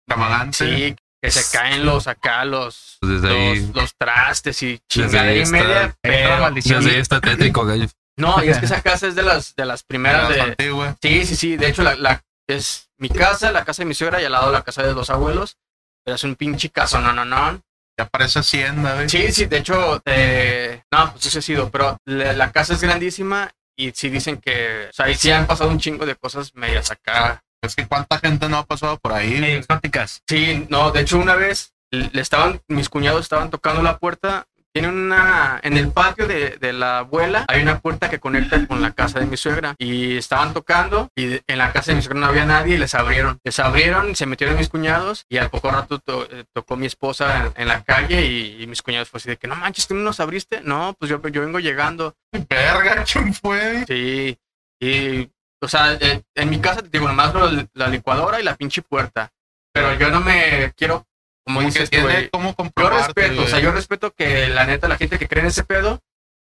Extravagante. Sí, que se caen los acá, los, Pues Desde ahí, los, los trastes y ahí chingadera y media. Pero, maldición. desde ahí está tétrico, gallo. no, y es que esa *laughs* casa es de las, de las primeras Las de. Sí, sí, sí. De hecho, la, la- es mi casa, la casa de mi suegra y al lado la casa de los abuelos. Pero es un pinche caso, no, no, no. Ya parece hacienda, güey. Sí, sí, de hecho, eh, no, pues eso ha sido, pero la, la casa es grandísima y sí dicen que, o sea, ahí sí han pasado un chingo de cosas medias acá. Es que cuánta gente no ha pasado por ahí. Medio exóticas. Sí, no, de hecho, una vez le estaban, mis cuñados estaban tocando la puerta. Tiene una, en el patio de, de la abuela hay una puerta que conecta con la casa de mi suegra y estaban tocando y en la casa de mi suegra no había nadie y les abrieron. Les abrieron, se metieron mis cuñados y al poco rato to- eh, tocó mi esposa en, en la calle y, y mis cuñados fue así de que no manches, ¿tú no nos abriste? No, pues yo, yo vengo llegando. Verga, ¿quién fue? Sí, y, o sea, eh, en mi casa te digo nomás la licuadora y la pinche puerta. Pero yo no me quiero, como que tiene güey, cómo yo respeto, o sea, yo respeto que la neta la gente que cree en ese pedo,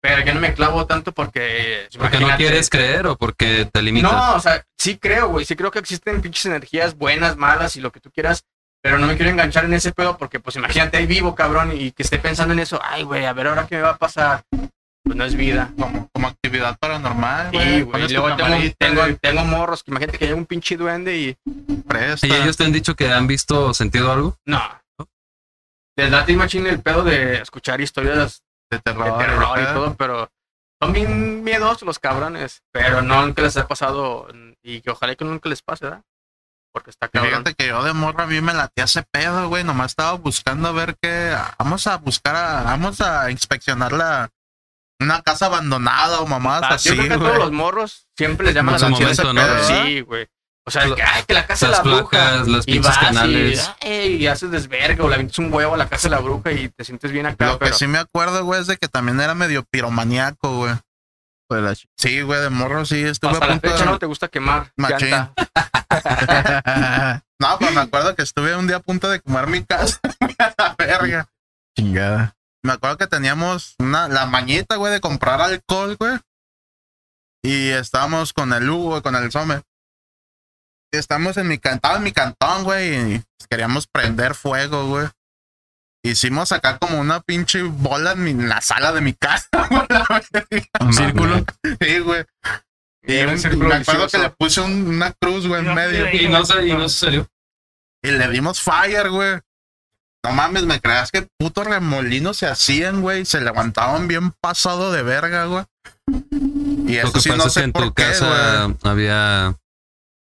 pero yo no me clavo tanto porque... Porque no quieres creer o porque te limitas. No, o sea, sí creo, güey, sí creo que existen pinches energías buenas, malas y lo que tú quieras, pero no me quiero enganchar en ese pedo porque, pues, imagínate ahí vivo, cabrón, y que esté pensando en eso, ay, güey, a ver ahora qué me va a pasar. Pues no es vida. como, como actividad paranormal, Sí, güey. Y luego tengo, tengo, morros que imagínate que llega un pinche duende y presta. ¿Y ellos te han dicho que han visto o sentido algo? no. Les da machine el pedo de escuchar historias de de terror, terror y todo, pero son bien miedosos los cabrones. Pero no nunca les ha pasado y que ojalá que nunca les pase, ¿verdad? Porque está cabrón. Fíjate que yo de morra a mí me latía ese pedo, güey. Nomás estaba buscando a ver qué. Vamos a buscar, a, vamos a inspeccionar la. Una casa abandonada o mamadas Ah, así, Yo creo que a todos los morros siempre les llaman la atención ¿no? Sí, güey. O sea, que, ay, que la casa de Las la bruja. placas, los Y pinches vas canales. y, ay, y haces desverga o le avientas un huevo a la casa de la bruja y te sientes bien acá. Lo pero que sí me acuerdo, güey, es de que también era medio piromaníaco, güey. Pues la Sí, güey, de morro sí estuve hasta a la punto fecha de- no te gusta quemar. Machín. *laughs* No, pero me acuerdo que estuve un día a punto de quemar mi casa. *laughs* a la verga. Chingada. Me acuerdo que teníamos una, la mañita, güey, de comprar alcohol, güey. Y estábamos con el Hugo, con el Some. Y Estamos en mi cantón, en mi cantón, güey. Y queríamos prender fuego, güey. Hicimos acá como una pinche bola en, mi- en la sala de mi casa, *laughs* güey. Un círculo. Sí, güey. Y Era un me acuerdo que le puse un- una cruz, güey, en medio. Y no se, y no se salió. Y le dimos fire, güey. No mames, me creas que putos remolinos se hacían, güey. Se levantaban bien pasado de verga, güey. Y Lo eso que sí pasa no es que sé en tu qué, casa había.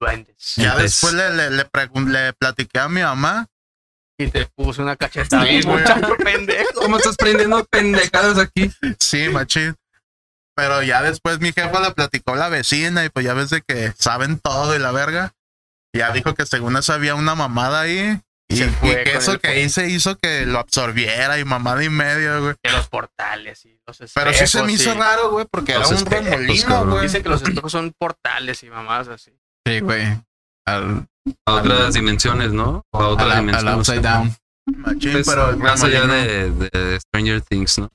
Duendes. Ya Entonces- después le, le, le, pregun- le platiqué a mi mamá. Y te puso una cachetada. Sí, muchacho pendejo. ¿Cómo estás prendiendo pendejadas aquí? Sí, machín. Pero ya después mi jefa le platicó a la vecina y pues ya ves de que saben todo y la verga. Ya dijo que según eso había una mamada ahí. Y, Se y que eso que fuego. hice hizo que lo absorbiera y mamada y medio, güey. De los portales y los espejos. Pero sí se me hizo y- raro, güey, porque Los era un remolino, güey. Dicen que los espejos son portales y mamás así. Sí, güey. Al, A otras dimensiones, ¿no? O a al, otra al upside down. Machín, Pues, pero más allá de, de Stranger Things, ¿no?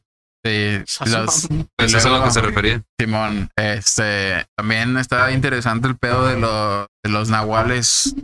Sí, *laughs* los, Pues eso es a lo que se refería. Simón, este, también está interesante el pedo de, lo- de los nahuales,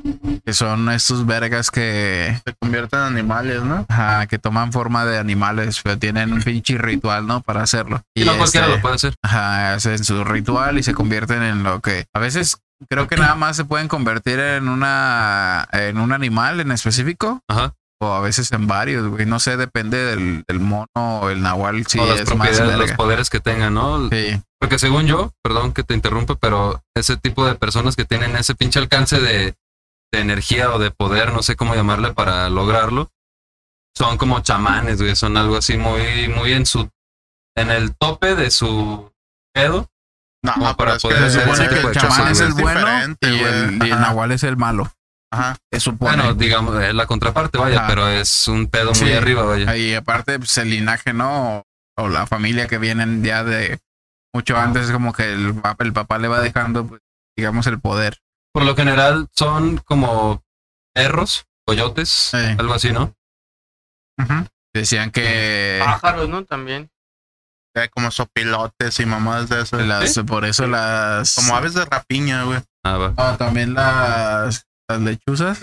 que son estos vergas que, se convierten en animales, ¿no? ajá, que toman forma de animales, pero tienen un pinche ritual, ¿no? Para hacerlo. Y no cualquiera este, lo puede hacer. Ajá, hacen su ritual y se convierten en lo que a veces creo que nada más se pueden convertir en una en un animal en específico Ajá. o a veces en varios, güey. No sé, depende del, del mono o el nahual si o las es más propiedades, los poderes que tengan, ¿no? Sí, Porque según yo, perdón que te interrumpa, pero ese tipo de personas que tienen ese pinche alcance de, de energía o de poder, no sé cómo llamarle para lograrlo, son como chamanes, güey, son algo así muy, muy en su, en el tope de su pedo. No, Como pero es que se supone que el de chamán es el bueno y el, y el Ajá. nahual es el malo. Ajá. Se supone. Bueno, digamos, es la contraparte, vaya, Ajá. pero es un pedo muy arriba, vaya. Y aparte, pues, el linaje, ¿no? O, o la familia que vienen ya de mucho antes, es como que el, pap- el papá le va dejando, pues, digamos, el poder. Por lo general son como perros, coyotes, Sí. algo así, ¿no? Ujú. Decían que Pájaros, ¿no? También. Eh, como sopilotes y mamadas de esas. las, por eso las. Como aves de rapiña, güey. Ah, va. No, también las, las lechuzas.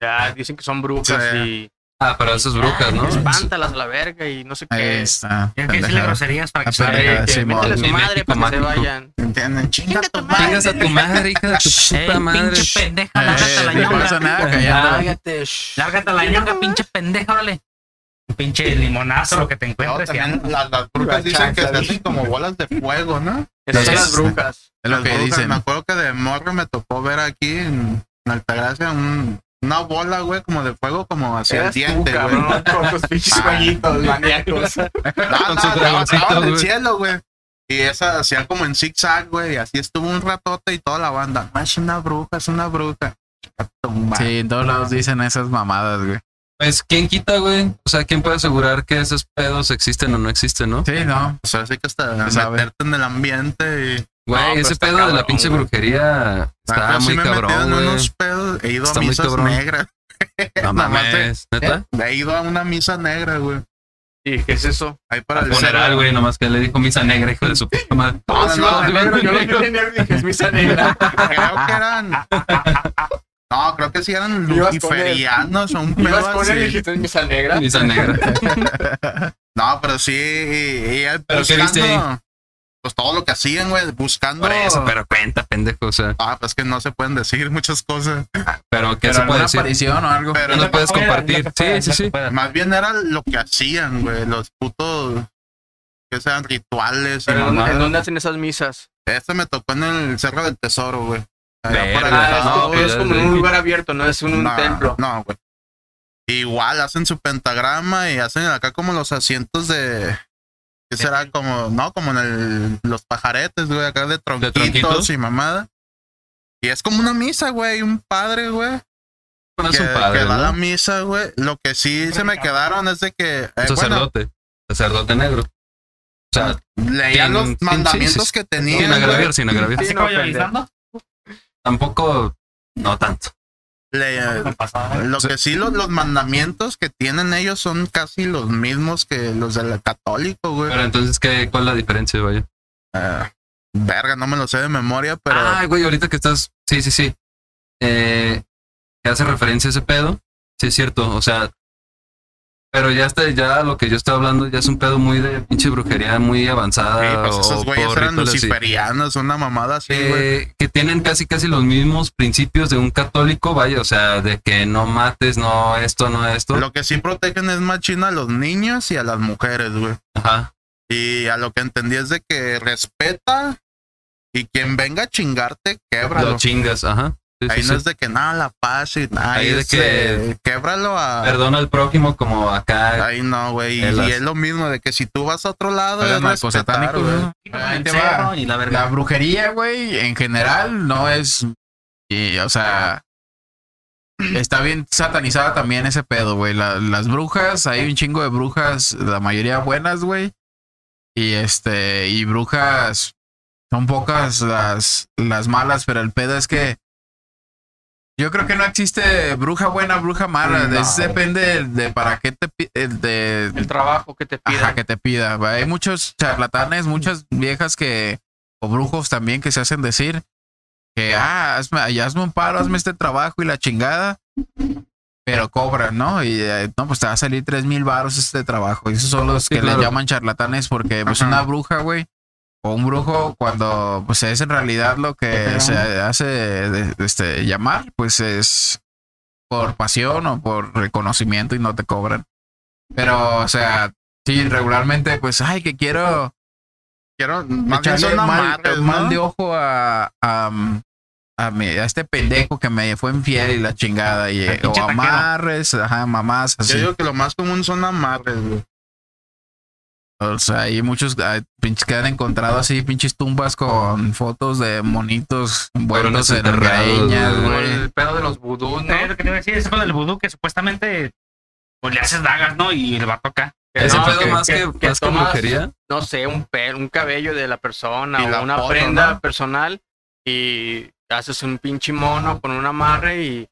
Ya dicen que son brujas Sí. Ah, pero esas brujas, y ¿no? espántalas a la verga y no sé Ahí qué. está. Tienes que decirle groserías para que se. Eh, que sí, métele a su madre para que se vayan. ¿Entienden? Chinga tu madre. Chingas a tu madre, hija de tu puta madre. pinche pendeja, lárgate a la Eh, no pasa ñonga. nada, shh. Lárgate a la ñonga, pinche pendeja, órale. Un pinche limonazo, lo que te No, encuentres. también las, las brujas La dicen que se hacen como bolas de fuego, ¿no? *laughs* Esas son las brujas. Es lo Las que brujas, dicen. Me acuerdo que de morro me tocó ver aquí en, en Altagracia un- una bola, güey, como de fuego, como hacia el tú, diente, güey. cabrón, con tus *laughs* pinches Ah. maníacos. *laughs* No, Con no, sus estaba- dragoncitos, estaba en el güey. cielo, güey. Y esa hacía como en zigzag, güey. Y así estuvo un ratote y toda la banda. "No, es una bruja, es una bruja. Sí, en todos lados dicen esas mamadas, güey. Pues, ¿quién quita, güey? O sea, ¿quién puede asegurar que esos pedos existen o no existen, no? Sí, no. O sea, así que hasta sabe. meterte en el ambiente y. Güey, No, ese pedo de la pinche güey. brujería Ah, está sí muy he metido cabrón, en güey. unos pedos. He ido Está a muy misas cabrón. negras. No mames, ¿neta? He ido a una misa negra, güey. ¿Y qué es eso? Ahí para el funeral, güey, nomás que le dijo misa negra, hijo de su puta madre. No, no, no, negro, yo lo vi en negro y dije, es misa negra. Creo que eran. No, creo que sí eran luciferianos o un pedo Ibas con él y dijiste, misa negra. Misa negra. *laughs* No, pero sí. Y, y él ¿Pero qué viste Pues todo lo que hacían, güey, buscando. Por eso, pero cuenta, pendejo, o sea. Ah, pues que no se pueden decir muchas cosas. Pero, ¿qué Pero se puede decir? aparición o algo. Pero No lo puedes compartir. que Sí, sí, que sí. más bien era lo que hacían, güey. Los putos. Que sean rituales y Pero ¿en dónde- mamadas. ¿En dónde hacen esas misas? Este me tocó en el Cerro del Tesoro, güey. Verga. Ah, es, no, es como un lugar abierto, no es un, un no, templo. No, güey. Igual hacen su pentagrama y hacen acá como los asientos de. ¿Qué será? Como, no, como en el, los pajaretes, güey, acá de tronquitos, tronquitos? y mamada. Y es como una misa, güey, un padre, güey. No es que, un padre, que da la misa, güey. Lo que sí se me quedaron es de que. eh, bueno, sacerdote. Sacerdote negro. O sea, leían sin- los sin- mandamientos sí, sí, que sin tenían. güey. agraviar, sin agraviar. ¿Así Sí, como no yo ofender. avisando? Tampoco, no tanto. Le-. Lo que sí, los, los mandamientos que tienen ellos son casi los mismos que los del católico, güey. Pero entonces, ¿qué, ¿cuál es la diferencia, vaya? Ah, verga, no me lo sé de memoria, pero Ay, güey, ahorita que estás. Sí, sí, sí. Eh, que hace referencia a ese pedo. Sí, es cierto. O sea. Pero ya está, ya lo que yo estaba hablando ya es un pedo muy de pinche brujería muy avanzada. sí, pues esos güeyes eran luciferianos, una mamada así. Eh, que tienen casi casi los mismos principios de un católico, vaya, o sea, de que no mates, no esto, no esto. Lo que sí protegen es machina a los niños y a las mujeres, güey. Ajá. Y a lo que entendí es de que respeta y quien venga a chingarte, québralo. Lo chingas, ajá. Sí, Ahí sí, no sí. es de que nada, la paz y nada. Ahí Ahí de es que- québralo a. Perdona al prójimo como acá. Ahí no, güey. Y, es lo mismo de que si tú vas a otro lado, Eres es narcosatánico, güey. la brujería, güey, en general no es. y, o sea. Está bien satanizada también ese pedo, güey. La- las brujas, hay un chingo de brujas, la mayoría buenas, güey. Y este, y brujas, son pocas las, las malas, pero el pedo es que. Yo creo que no existe bruja buena, bruja mala. No. Es- depende de, de para qué te el de, El trabajo que te piden. Ajá, que te pida. Hay muchos charlatanes, muchas viejas que, o brujos también que se hacen decir que, ah, hazme, hazme un paro, hazme este trabajo y la chingada, pero cobran, ¿no? Y eh, no, pues te va a salir tres mil baros este trabajo. Y esos son los Sí, que claro. le llaman charlatanes porque, pues, Ajá. una bruja, güey, o un brujo, cuando, pues, es en realidad lo que se hace este, llamar, pues es por pasión o por reconocimiento y no te cobran. Pero, o sea, sí, regularmente, pues, ay, que quiero Quiero bien echarle mal, amarres, mal ¿no? de ojo a, a, a, mi- a este pendejo que me fue infiel y la chingada. Y, o amarres, ajá, mamás, Yo así. digo que lo más común son amarres, güey. O sea, hay muchos ah, pinches que han encontrado así, pinches tumbas con fotos de monitos envueltos en greñas, güey. El pedo de los vudú, ¿no? Es lo que te iba a decir, es con el vudú que supuestamente pues le haces dagas, ¿no? Y el vato acá. Ese no, pedo que- más que, que- que más que tomas, brujería. No sé, un pelo, un cabello de la persona Y o la una foto, prenda ¿no? personal y haces un pinche mono con un amarre y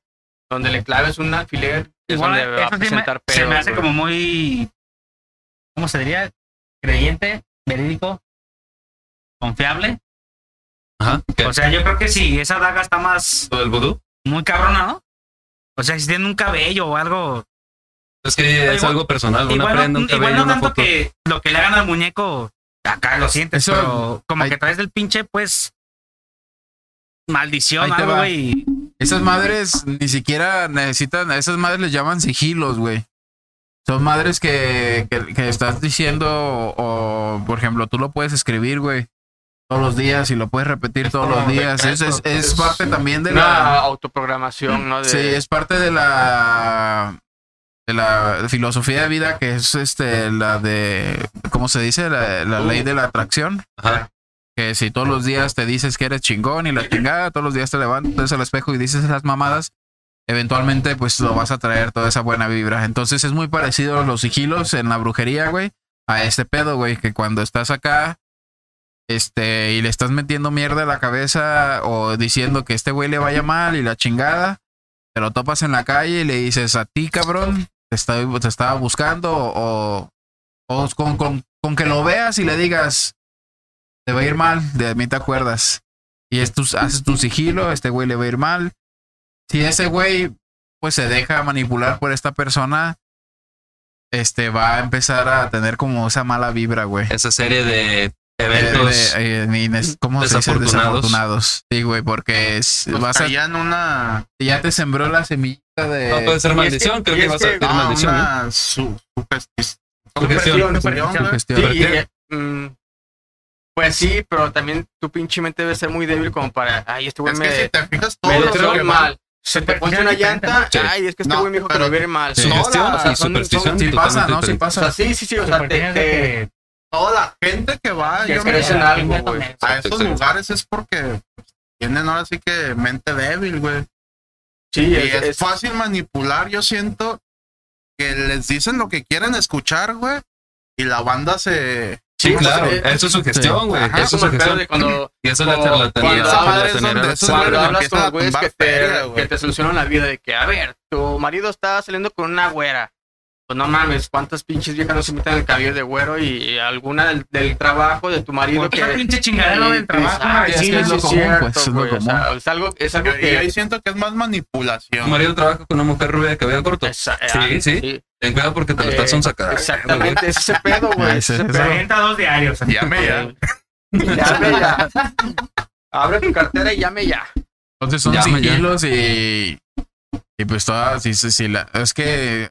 donde le claves un alfiler es Igual, donde va a eso sí me, presentar se me hace güey. como muy. ¿Cómo se diría? Creyente, verídico, confiable. Ajá. ¿Qué? O sea, yo creo que sí, esa daga está más ¿Lo del vudú? muy cabrona, ¿no? O sea, si tiene un cabello o algo. Es que es Igual- algo personal. Una Igual, prenda, no, un igual cabello, no una tanto foto. que lo que le hagan al muñeco, acá lo sientes, Eso- pero como ahí- que traes del pinche, pues. Maldición, algo, güey. Esas madres ni siquiera necesitan, a esas madres les llaman sigilos, güey. Son madres que, que, que estás diciendo, o, por ejemplo, tú lo puedes escribir, güey, todos los días y lo puedes repetir todos los días. Es, es, es parte también de la... autoprogramación, ¿no? De, Sí, es parte de la de la filosofía de vida que es este la de ¿cómo se dice? La, la ley de la atracción. Ajá. Que si todos los días te dices que eres chingón y la chingada, todos los días te levantas al espejo y dices esas mamadas, eventualmente pues lo vas a traer toda esa buena vibra. Entonces es muy parecido a los sigilos en la brujería, güey, a este pedo, güey, que cuando estás acá este y le estás metiendo mierda a la cabeza o diciendo que este güey le vaya mal y la chingada, te lo topas en la calle y le dices a ti, cabrón, te, estoy, te estaba buscando o, o con, con, con que lo veas y le digas, te va a ir mal, de mí te acuerdas. Y es haces tu sigilo, este güey le va a ir mal. Si ese güey pues se deja manipular por esta persona, este va a empezar a tener como esa mala vibra, güey. Esa serie de Eh, eventos. de- eh, ines- ¿Cómo se dice? Desafortunados. Desafortunados. Sí, güey, porque es, Pues vas a, una, ya te sembró la semillita de... no puede ser es maldición. que- Creo que vas a no, maldición. su, pues sí, pero también tu pinche mente debe ser muy débil como para, ay, este güey Es me, que si te fijas me todo lo mal. Se te ponche una llanta, Sí. ay, es que este No, güey me dijo que pero- me ir mal. Sugestión y son- superstición. Sí pasa, ¿no? Sí totalmente O pasa. sea, sí, sí, sí, o sea, te, te- toda la gente que va que yo me- en algo, güey. a esos lugares es porque pues, tienen ahora sí que mente débil, güey. Sí, Y es, es, es- fácil manipular, yo siento que les dicen lo que quieren escuchar, güey. Y la banda se... Sí, claro. Eso es sugestión, güey. Ajá, Eso es pedo sugestión. de cuando, Y eso es la charlatanería. cuando hablas con güeyes que güey. que te solucionan la vida de que, a ver, tu marido está saliendo con una güera. Pues no mames, ¿cuántas pinches viejas no se meten el cabello de güero y alguna del, del trabajo de tu marido que... Esa pinche chingadera del trabajo, Ah, es que sí, es lo sí, común, cierto, pues, es lo güey, o sea, común. es algo, es algo Y ahí que... siento que es más Tu manipulación. marido trabaja con una mujer rubia de cabello corto. Esa- Sí, ah, sí. Ten cuidado porque te lo Eh, estás sonsacando. Exactamente, es ese pedo, Ah, güey. ese- ese ese- Se pedo. avienta dos diarios. Llame ya. Llame ya. Abre tu cartera y llame ya. Entonces son Llama ya. sigilos y, y pues todas, si, si- si la, es que,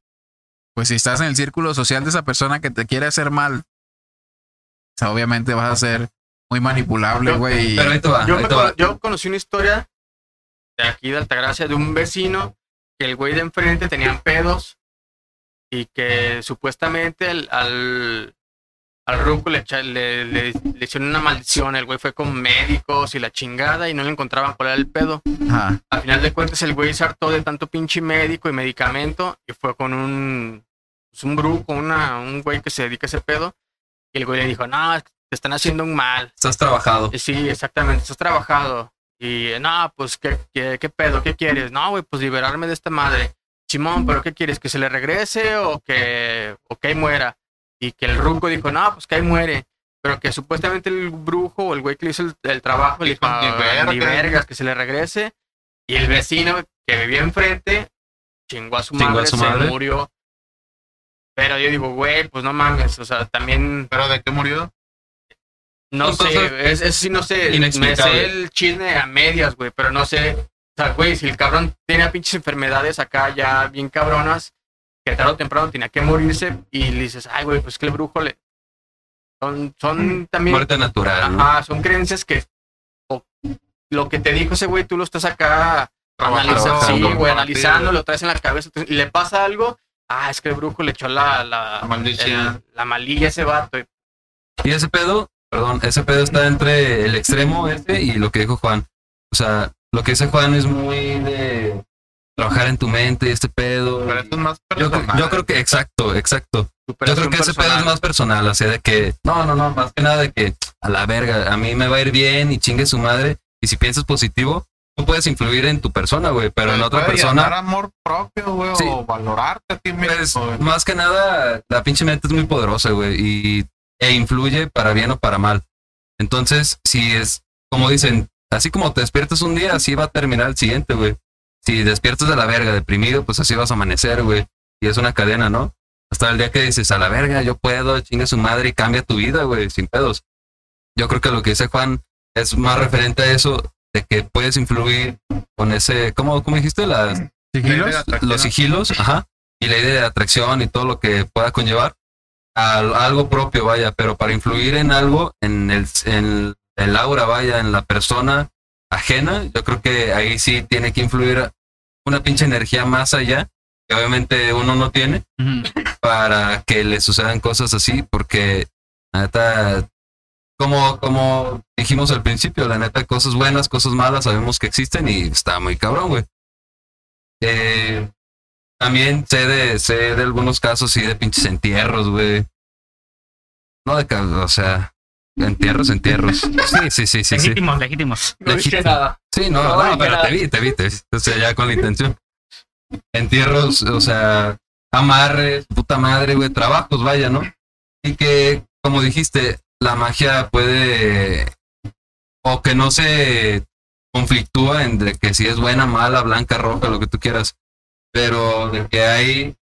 pues si estás en el círculo social de esa persona que te quiere hacer mal, o sea, obviamente vas a ser muy manipulable, güey. Pero ahí te va. Yo, ahí te va. yo conocí una historia de aquí de Altagracia de un vecino que el güey de enfrente tenían pedos y que supuestamente el- al, al ruco le, le, le- le hicieron una maldición. El güey fue con médicos y la chingada y no le encontraban cuál era el pedo. Ajá. Al final de cuentas, el güey se hartó de tanto pinche médico y medicamento y fue con un, pues, un brujo, una, un güey que se dedica a ese pedo. Y el güey le dijo, no, te están haciendo un mal. Estás trabajado. Sí, exactamente, estás trabajado. Y no, pues, ¿qué, qué, qué pedo? ¿Qué quieres? No, güey, pues liberarme de esta madre. Simón, ¿pero qué quieres? ¿Que se le regrese o que, o que ahí muera? Y que el ruco dijo, no, pues que ahí muere. Pero que supuestamente el brujo o el güey que le hizo el, el trabajo le dijo, "Ni "Ah, verga". ni vergas, que se le regrese. Y el vecino que vivía enfrente chingó a su Chingó a madre, su se madre. murió. Pero yo digo, güey, pues no mames, o sea, también ¿Pero de qué murió? no sé, es, es sí, no sé. Me sé el chisme a medias, güey, pero no sé. O sea, güey, si el cabrón tenía pinches enfermedades acá ya bien cabronas, que tarde o temprano tenía que morirse, y le dices, ay, güey, pues que el brujo le. Son, son también. Muerte natural. ¿no? Ajá, son creencias que. o lo que te dijo ese güey, tú lo estás acá analizando, sí, güey, analizando, lo traes en la cabeza, y le pasa algo. Ah, es que el brujo le echó la, la, La maldición. el- la malilla a ese vato. Y ese pedo, perdón, ese pedo está entre el extremo este y lo que dijo Juan. O sea, lo que dice Juan es muy de trabajar en tu mente y este pedo. Pero eso es más Yo, personal. yo creo que, exacto, exacto. Yo creo que ese pedo es más personal, así de que, no, no, no, más que nada de que a la verga, a mí me va a ir bien y chingue su madre. Y si piensas positivo, tú puedes influir en tu persona, güey, pero en otra persona, amor propio, güey, Sí. o valorarte a ti mismo. pues, más que nada, la pinche mente es muy poderosa, güey, y e influye para bien o para mal. Entonces, si es, como dicen, así como te despiertas un día, así va a terminar el siguiente, güey. Si despiertas de la verga, deprimido, pues así vas a amanecer, güey. Y es una cadena, ¿no? Hasta el día que dices, a la verga, yo puedo, chinga su madre y cambia tu vida, güey, sin pedos. Yo creo que lo que dice Juan es más referente a eso, de que puedes influir con ese, ¿cómo, cómo dijiste? Las, ¿Sigilos? Los sigilos, ajá, y la idea de atracción y todo lo que pueda conllevar a, a algo propio, vaya, pero para influir en algo, en el, en el aura, vaya, en la persona ajena, yo creo que ahí sí tiene que influir una pinche energía más allá, que obviamente uno no tiene, para que le sucedan cosas así, porque la neta, como, como dijimos al principio, la neta, cosas buenas, cosas malas, sabemos que existen y está muy cabrón, güey. Eh, también sé de, sé de algunos casos, sí, de pinches entierros, güey. No de, o sea, entierros, entierros. Sí, sí, sí, sí, sí. legítimos, legítimos. No dije nada. Sí, no, No, pero nada. te vi, te vi, te vi. O sea, ya con la intención. Entierros, o sea, amarres, puta madre, güey, trabajos, vaya, ¿no? Y que, como dijiste, la magia puede, o que no se conflictúa entre que si es buena, mala, blanca, roja, lo que tú quieras, pero de que hay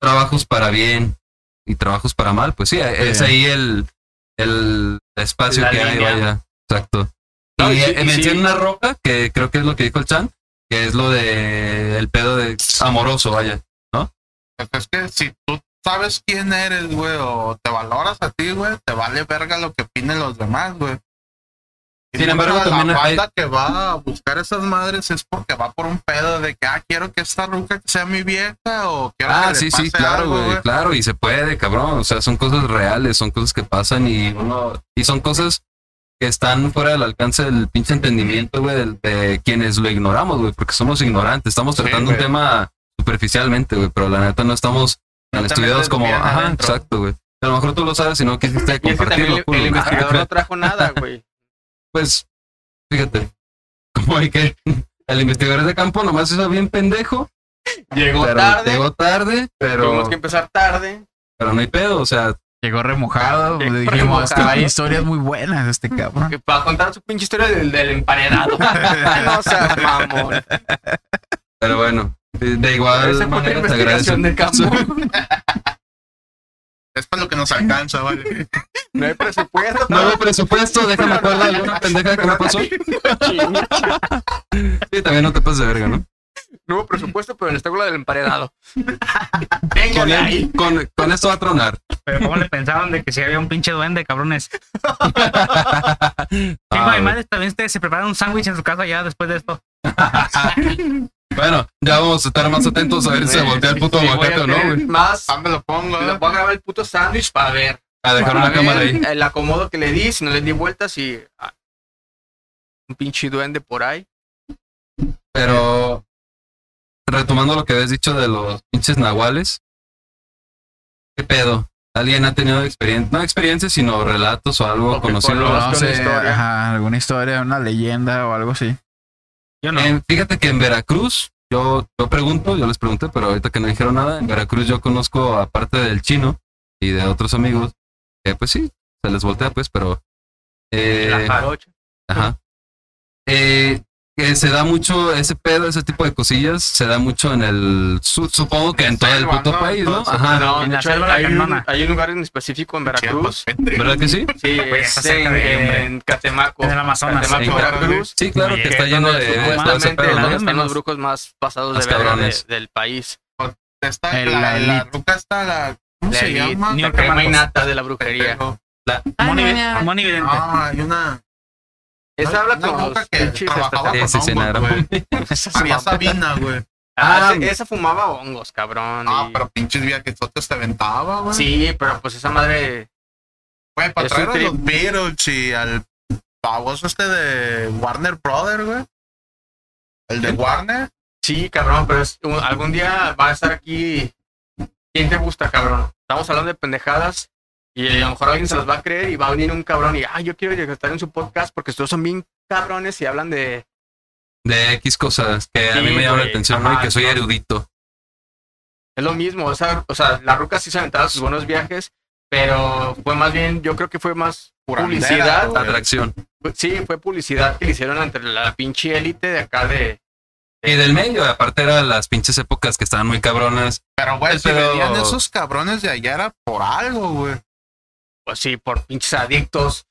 trabajos para bien y trabajos para mal, pues sí, es ahí el, el espacio La que hay, vaya. Exacto. No, y y eh, y menciona sí. una roca, que creo que es lo que dijo el Chan, que es lo de el pedo de amoroso, vaya. Pues es que si tú sabes quién eres, güey, o te valoras a ti, güey, te vale verga lo que opinen los demás, güey. Sin embargo, también la hay- banda que va a buscar esas madres es porque va por un pedo de que, ah, quiero que esta ruca sea mi vieja o quiero Ah, que le sí, sí, claro, algo, güey, claro, y se puede, cabrón. O sea, son cosas reales, son cosas que pasan y uno, y son cosas que están fuera del alcance del pinche entendimiento, güey, del- de, quienes lo ignoramos, güey, porque somos ignorantes. Estamos Sí, tratando un güey. tema superficialmente, güey, pero la neta no estamos tan estudiados como, ajá, adentro. exacto, güey. A lo mejor tú lo sabes y no quisiste Y es que compartirlo, el, el investigador *laughs* no trajo nada, güey. Pues, fíjate, *laughs* como hay que, el investigador de campo nomás hizo bien pendejo, Llegó pero tarde. llegó tarde, pero, Tuvimos que empezar tarde. pero no hay pedo, o sea, Llegó remojado. Llegó le dijimos remojado. que hay historias muy buenas de este cabrón. que para contar su pinche historia del, del emparedado. *laughs* *laughs* no seas mamón. Pero bueno, de, de igual Esa fue la manera te agradezco. investigación de campo. Es para lo que nos alcanza, vale. *laughs* No hay presupuesto. Nuevo presupuesto, déjame acordar de alguna pendeja que me pasó. *laughs* Sí, también no te pases de verga, ¿no? Nuevo presupuesto, pero en el estáculo del emparedado. Venga Con, de el- ahí. con, con esto va a tronar. Pero ¿cómo le pensaron de que si había un pinche duende, cabrones? *laughs* Ah, Sí, madre también este, se prepara un sándwich en su casa ya después de esto. Bueno, ya vamos a estar más atentos a ver si se voltea el puto Sí, aguacate o no, güey. Más. Ah, me lo pongo, Le voy a grabar el puto sándwich para ver. A dejar una cámara ahí. El acomodo que le di, si no le di vueltas y. ah, un pinche duende por ahí. Pero retomando lo que habías dicho de los pinches nahuales, ¿qué pedo? ¿Alguien ha tenido experiencia, no experiencias, sino relatos o algo conocido? No una sé, ajá, alguna historia, una leyenda o algo así. Yo no. En- fíjate que en Veracruz, yo, yo pregunto, yo les pregunté, pero ahorita que no dijeron nada, en Veracruz yo conozco, aparte del chino y de otros amigos, que pues sí, se les voltea pues, pero... eh, la jarocha. Ajá. Eh, que se da mucho ese pedo, ese tipo de cosillas, se da mucho en el, su- supongo que en todo el selva, puto ¿no? país, ¿no? Ajá. No, en la hecho, selva la hay, un, hay un lugar en específico en Veracruz. Pendejo. ¿Verdad que sí? Sí, Pues es en, de en Catemaco. En el Amazonas. Catemaco, En Veracruz. Sí, claro, que está lleno de, de todo ese Supuestamente pedo, donde ¿no? Están los brujos más pasados Más de verga de- del país. Está El- la, la la ruca está la. ¿Cómo La se llama? la crema Camacos. innata de la brujería. Moni, Moni Vidente. Ah, hay una. Esa habla con ruca que trabajaba con hongos, güey. *laughs* Mamá. Sabina, güey. Ah, Ah, esa fumaba hongos, cabrón. Ah, y- pero pinches viajesotes te aventaba, güey. Sí, pero pues esa madre. Güey, para traer a los Beatles y al baboso este de Warner Brothers, güey. El de Warner. Sí, cabrón, pero es- un- algún día va a estar aquí. ¿Quién te gusta, cabrón? Estamos hablando de pendejadas y a lo mejor alguien se las va a creer y va a venir un cabrón y, ah, yo quiero estar en su podcast porque todos son bien cabrones y hablan de, de X cosas que a mí me llama la atención, ¿no? Y que soy no. erudito. Es lo mismo, o sea, o sea, la ruca sí se aventaba sus buenos viajes, pero fue más bien, yo creo que fue más publicidad. güey. Atracción. Sí, fue publicidad que le hicieron entre la pinche élite de acá de. Y del medio, aparte eran las pinches épocas que estaban muy cabronas. Pero, güey, si Pero- venían esos cabrones de allá era por algo, güey. Pues sí, por pinches adictos.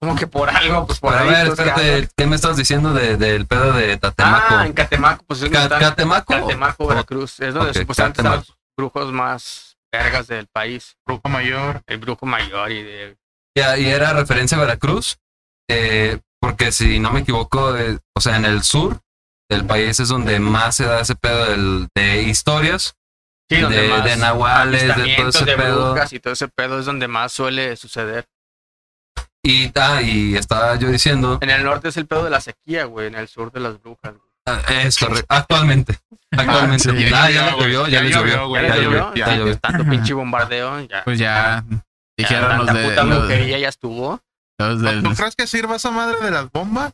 Como que por algo, pues por Pero a ver, espérate. ¿qué me estás diciendo de- del pedo de Tatemaco? Ah, en Catemaco, pues es Ca- ¿Catemaco? Catemaco, Veracruz. Es donde Ok, supuestamente están los brujos más vergas del país. Brujo mayor. El brujo mayor y de. Ya, y era referencia a Veracruz, eh, porque si no me equivoco, eh, o sea, en el sur del país es donde más se da ese pedo del- de historias, Sí, donde de, más de nahuales, de todo ese de pedo. y todo ese pedo es donde más suele suceder. Y, ah, y estaba yo diciendo, En el norte es el pedo de la sequía, güey. En el sur de las brujas. güey. ah, es correcto, actualmente, actualmente. sí, ah, ya ya, llovió, llovió, ya, ya les llovió, güey, ¿Ya llovió, llovió? ya llovió. Tanto *laughs* pinche bombardeo. Ya. Pues ya dijeron ya, los de puta brujería ya estuvo. del ¿Tú crees que sirva esa madre de las bombas?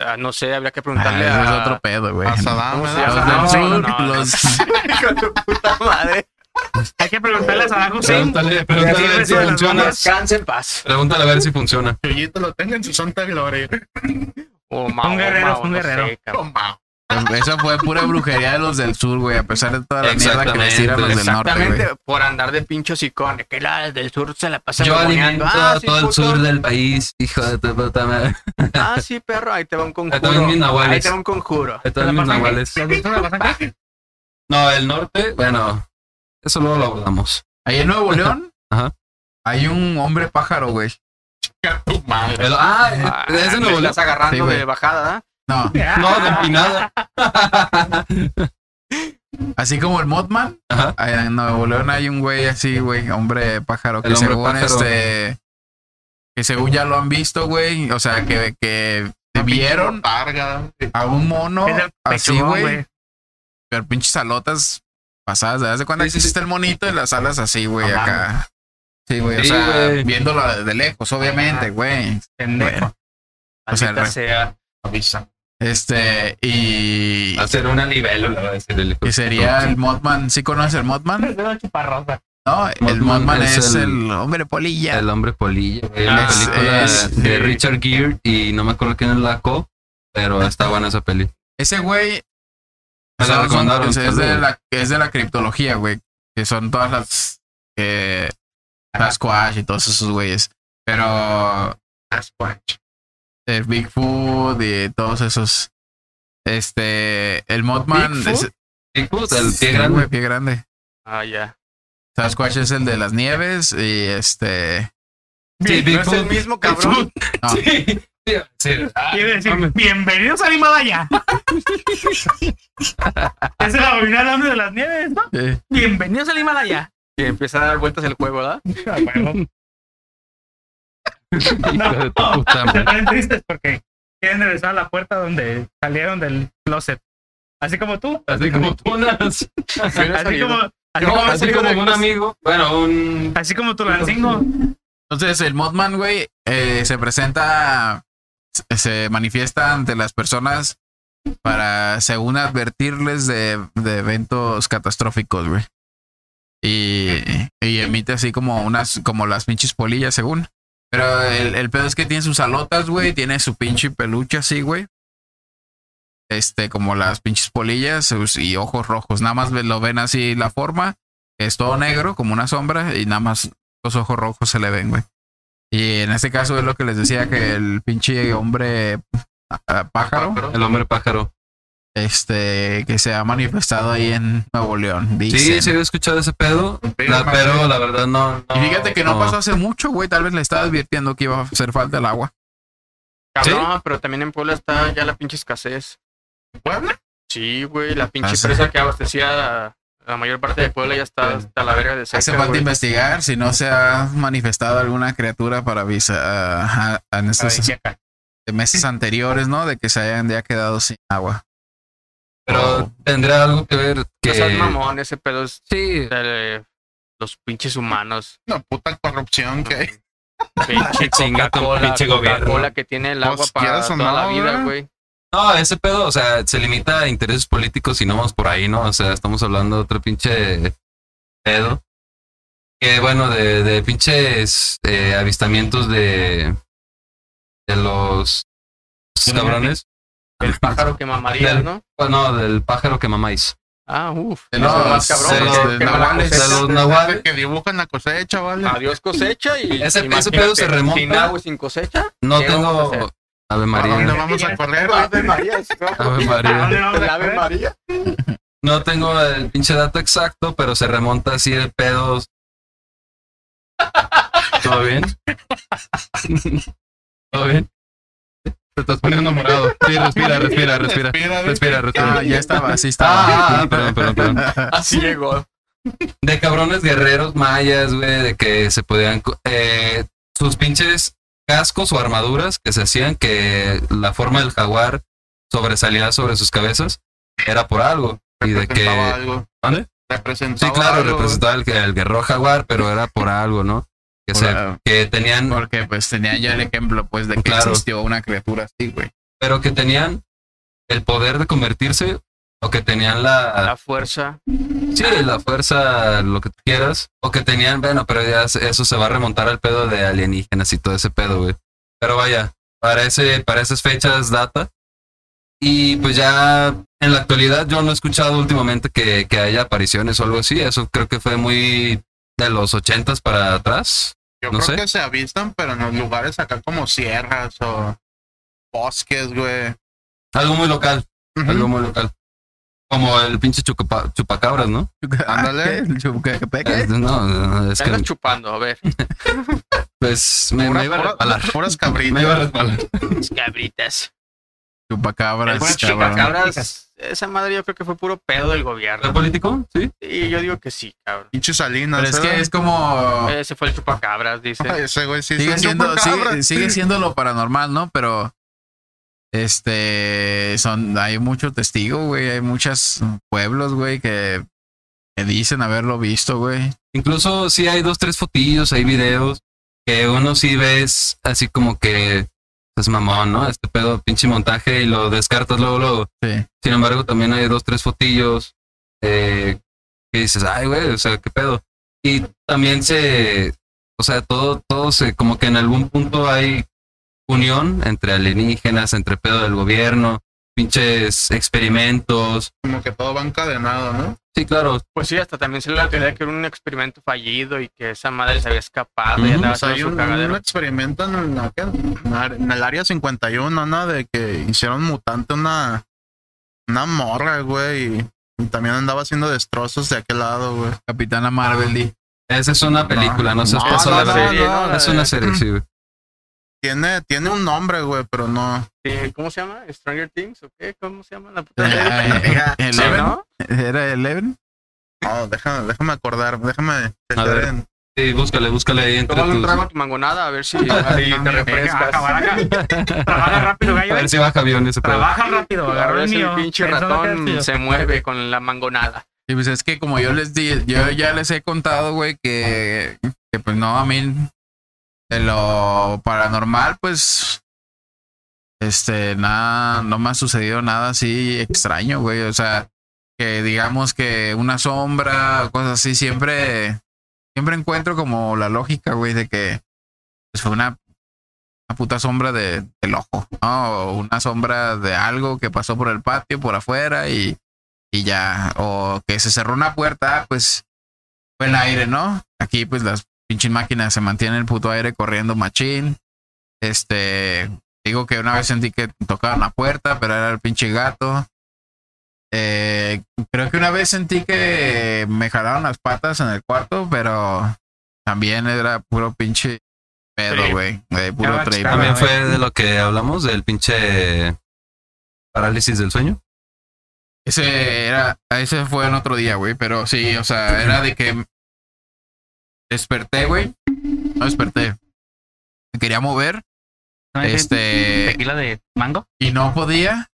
Ah, no sé, habría que Ah, preguntarle es a... otro pedo, güey. A Saddam, ¿Cómo se ¿verdad? Los del No, sur, no, no. los *laughs* Hijo de puta madre. Hay que preguntarle a Saddam Hussein. Pregúntale, pregúntale a ver si funciona. bombas. Descanse en paz. Pregúntale a ver si funciona. Chuyito lo tenga en su santa gloria. O Mahoma, guerrero, o un no guerrero. sé, cabrón. Toma. Eso fue pura brujería de los del sur, güey. A pesar de toda la mierda que les tiran los del norte, Exactamente, güey. por andar de pincho sicón. Que la del sur se la pasa Yo alimento Ah, sí, todo el puto. sur del país, hijo de tu puta madre. Ah, sí, perro, ahí te va un conjuro. Ahí te va un conjuro. De todos mis nahuales. No, el norte, bueno, eso luego lo abordamos. Ahí en Nuevo León *laughs* Ajá. hay un hombre pájaro, güey. Chica tu madre. El- ah, Ah, es de me Nuevo León. estás agarrando Sí, de bajada, ¿ah? No, *laughs* No, de empinada. *laughs* así como el Mothman. Ajá. ahí En Nuevo León hay un güey así, güey, hombre pájaro, que El hombre según pájaro. este. Que según ya lo han visto, güey. O sea, que, que vieron Targa. a un mono así, güey. Pero pinches alotas pasadas. ¿Te das de cuenta Sí, que sí, sí. existe el monito y las alas así, güey, acá? Sí, güey. O sea, viéndolo de lejos, obviamente, güey. Pendejo. Bueno, O sea. Avisa. Este, y. Hacer una libelo, le va a decir el hijo Que de sería el Mothman. ¿Sí conoces el? Es chuparrosa. No, el Mothman es es, el- hombre polilla. El hombre polilla, güey. Ah, Una película es- de sí. Richard Gere y no me acuerdo quién es la co, pero está buena esa peli. Ese güey. La es, de la, es de la criptología, güey. Que son todas las. Eh, Sasquatch y todos esos güeyes. Pero. Sasquatch. El Bigfoot y todos esos. Este. El Mothman. ¿Bigfoot? es- Bigfoot, el pie grande. güey, pie grande. Ah, ya. Sasquatch es el de las nieves y este. Sí, ¿No es el Bigfoot. mismo cabrón? No, Sí, sí, sí. Ah, Quiere decir, bienvenidos al Himalaya. *laughs* es el abominable hombre de las nieves, ¿no? Bienvenidos al Himalaya. Y empieza a dar vueltas el juego, ¿verdad? *laughs* *laughs* Hijo de tu puta Se ponen tristes porque quieren regresar a la puerta donde salieron del closet. Así como tú. Así como tú unas. *laughs* Así como, así No, como, así como un amigo. Bueno, un. así como tu lancingo. Entonces, el Mothman, güey, eh, se presenta, se- se manifiesta ante las personas para, según advertirles de, de eventos catastróficos, güey. Y, y emite así como unas, como las pinches polillas, según. Pero el, el pedo es que tiene sus alotas, güey, tiene su pinche peluche así, güey. Este, como las pinches polillas y ojos rojos. Nada más lo ven así la forma. Es todo negro, como una sombra, y nada más los ojos rojos se le ven, güey. Y en este caso es lo que les decía que el pinche hombre ah, pájaro, El hombre pájaro. Este, que se ha manifestado ahí en Nuevo León. Sí, dicen. sí, había escuchado ese pedo. Pero, la- pero la verdad no. Y fíjate que no, pasó hace mucho, güey. Tal vez le estaba advirtiendo que iba a hacer falta el agua. Cabrón, pero también en Puebla está ya la pinche escasez. ¿Puebla? Sí, güey, la pinche Ah, sí. empresa que abastecía la mayor parte de Puebla ya está hasta la verga de seca, Hace falta investigar si no se ha manifestado alguna criatura para avisar a- a- en estos meses anteriores, ¿no? De que se hayan ya quedado sin agua. Pero tendrá algo que ver No que. seas mamón, ese pedo es Sí, de los pinches humanos. Una puta corrupción que hay. *laughs* Pinche Chinga pinche gobierno. Coca-Cola que tiene el agua para toda la no, vida, güey. güey. No, ese pedo, o sea, se limita a intereses políticos y no vamos por ahí, ¿no? O sea, estamos hablando de otro pinche pedo. Que bueno, de, de pinches eh, avistamientos de, de los cabrones. El pájaro que mamaría, Del- ¿no? Bueno, del pájaro que mamáis. Ah, uff. De los- más cabrón. de los la nahuales. De los nahuales. que dibujan la cosecha, ¿vale? Adiós cosecha y. Ese- ese pedo se remonta- Sin agua y sin cosecha. No ¿Qué vamos a tengo. Ave ¿A María. dónde vamos a correr? Ave María. Ave María. Ave María. No tengo el pinche dato exacto, pero se remonta así de pedos. ¿Todo bien? *laughs* ¿Todo bien? Te estás poniendo morado. Sí, respira, respira, respira. Respira, Respira, respira. Ah, ya estaba, así estaba. Ah, ah, perdón, perdón, perdón. *laughs* Así llegó. De cabrones guerreros mayas, güey, de que se podían. Eh, sus pinches cascos o armaduras que se hacían que la forma del jaguar sobresalía sobre sus cabezas era por algo. Y de que. Representaba algo. ¿Vale? Representaba Sí, claro, algo. representaba el, el guerrero jaguar, pero era por algo, ¿no? Que, se, Por- que tenían, Porque pues tenía ya el ejemplo pues de que Claro. existió una criatura así, güey. pero que tenían el poder de convertirse o que tenían la, La fuerza. sí, la fuerza, lo que tú quieras, o que tenían, bueno, pero ya eso se va a remontar al pedo de alienígenas y todo ese pedo, güey. Pero vaya, para ese, para esas fechas data. Y pues ya en la actualidad yo no he escuchado últimamente que, que haya apariciones o algo así. Eso creo que fue muy de los ochentas para atrás. Yo no creo sé. que se avistan, pero en los lugares acá como sierras o bosques, güey. Algo muy local, algo muy local. Como el pinche chucapa- chupacabras, ¿no? *laughs* Ándale. ¿Qué? ¿Qué? Eh, No, no, es que chupando, a ver. *laughs* pues me, me iba a resbalar. puras *laughs* Me cabritas. iba a resbalar. Cabritas. Chupacabras, chupacabras. Esa madre yo creo que fue puro pedo del ¿Fue gobierno. político? Sí. Y yo digo que sí, cabrón. Pinche Salinas. Pero es que es como... Ese fue el chupacabras, dice. Ay, Ese güey sí Sigue siendo, sigue, sigue *laughs* siendo lo paranormal, ¿no? Pero... Este... Son... Hay mucho testigo, güey. Hay muchos pueblos, güey, que... Que dicen haberlo visto, güey. Incluso sí hay dos, tres fotillos, hay videos que uno sí ves así como que es mamón, ¿no? Este pedo, pinche montaje y lo descartas luego, luego. Sí. Sin embargo, también hay dos, tres fotillos eh, que dices, ay, güey, o sea, qué pedo. Y también se, o sea, todo, todo se, como que en algún punto hay unión entre alienígenas, entre pedo del gobierno, pinches experimentos. Como que todo va encadenado, ¿no? Sí, claro, Pues sí, hasta también se le la teoría de que era un experimento fallido y que esa madre se había escapado y Ujú. andaba O sea, haciendo hay un, cagadero. un experimento en, la- ¿qué? en el área 51, ¿no? De que hicieron mutante una, una morra, güey. Y, y también andaba haciendo destrozos de aquel lado, güey. Capitana Marvel, di. esa es una película, no, no, paso no, de no, verga. serie, no, ¿no? Es una serie, sí, güey. Tiene, tiene un nombre, güey, pero no. Sí, ¿Cómo se llama? ¿Stranger Things o qué? ¿Cómo se llama la puta Eh, serie? *laughs* eh, Sí, Eleven. ¿no? ¿Era Eleven? No, déjame, déjame acordar, déjame. A ver. en- Sí, búscale, búscale ahí entre Tómale un trago a tu mangonada a ver si, Ah, si no, te refrescas. baja, baja. Trabaja rápido, gallo. A ver si baja avión ese pedo. Trabaja rápido, A agarró ver el si mío. el pinche ratón se mueve con la mangonada. Sí, pues es que como yo les di, yo ya les he contado, güey, que, que pues no, a mí de lo paranormal, pues, este, nada, no me ha sucedido nada así extraño, güey. O sea, que digamos que una sombra cosas así, siempre, siempre encuentro como la lógica, güey, de que pues, fue una, una puta sombra de, del ojo, ¿no? O una sombra de algo que pasó por el patio, por afuera y y ya, o que se cerró una puerta, pues fue el aire, ¿no? Aquí pues las pinches máquinas se mantienen el puto aire corriendo machín. Este, digo que una vez sentí que tocaban la puerta, pero era el pinche gato. Eh, creo que una vez sentí que me jalaron las patas en el cuarto, pero también era puro pinche pedo, güey. de puro trip. También fue de lo que hablamos, del pinche parálisis del sueño. Ese era, ese fue en otro día, güey, pero sí, o sea, era de que desperté, güey. No desperté. Me quería mover, ¿No este, ¿Tequila de mango? y no podía.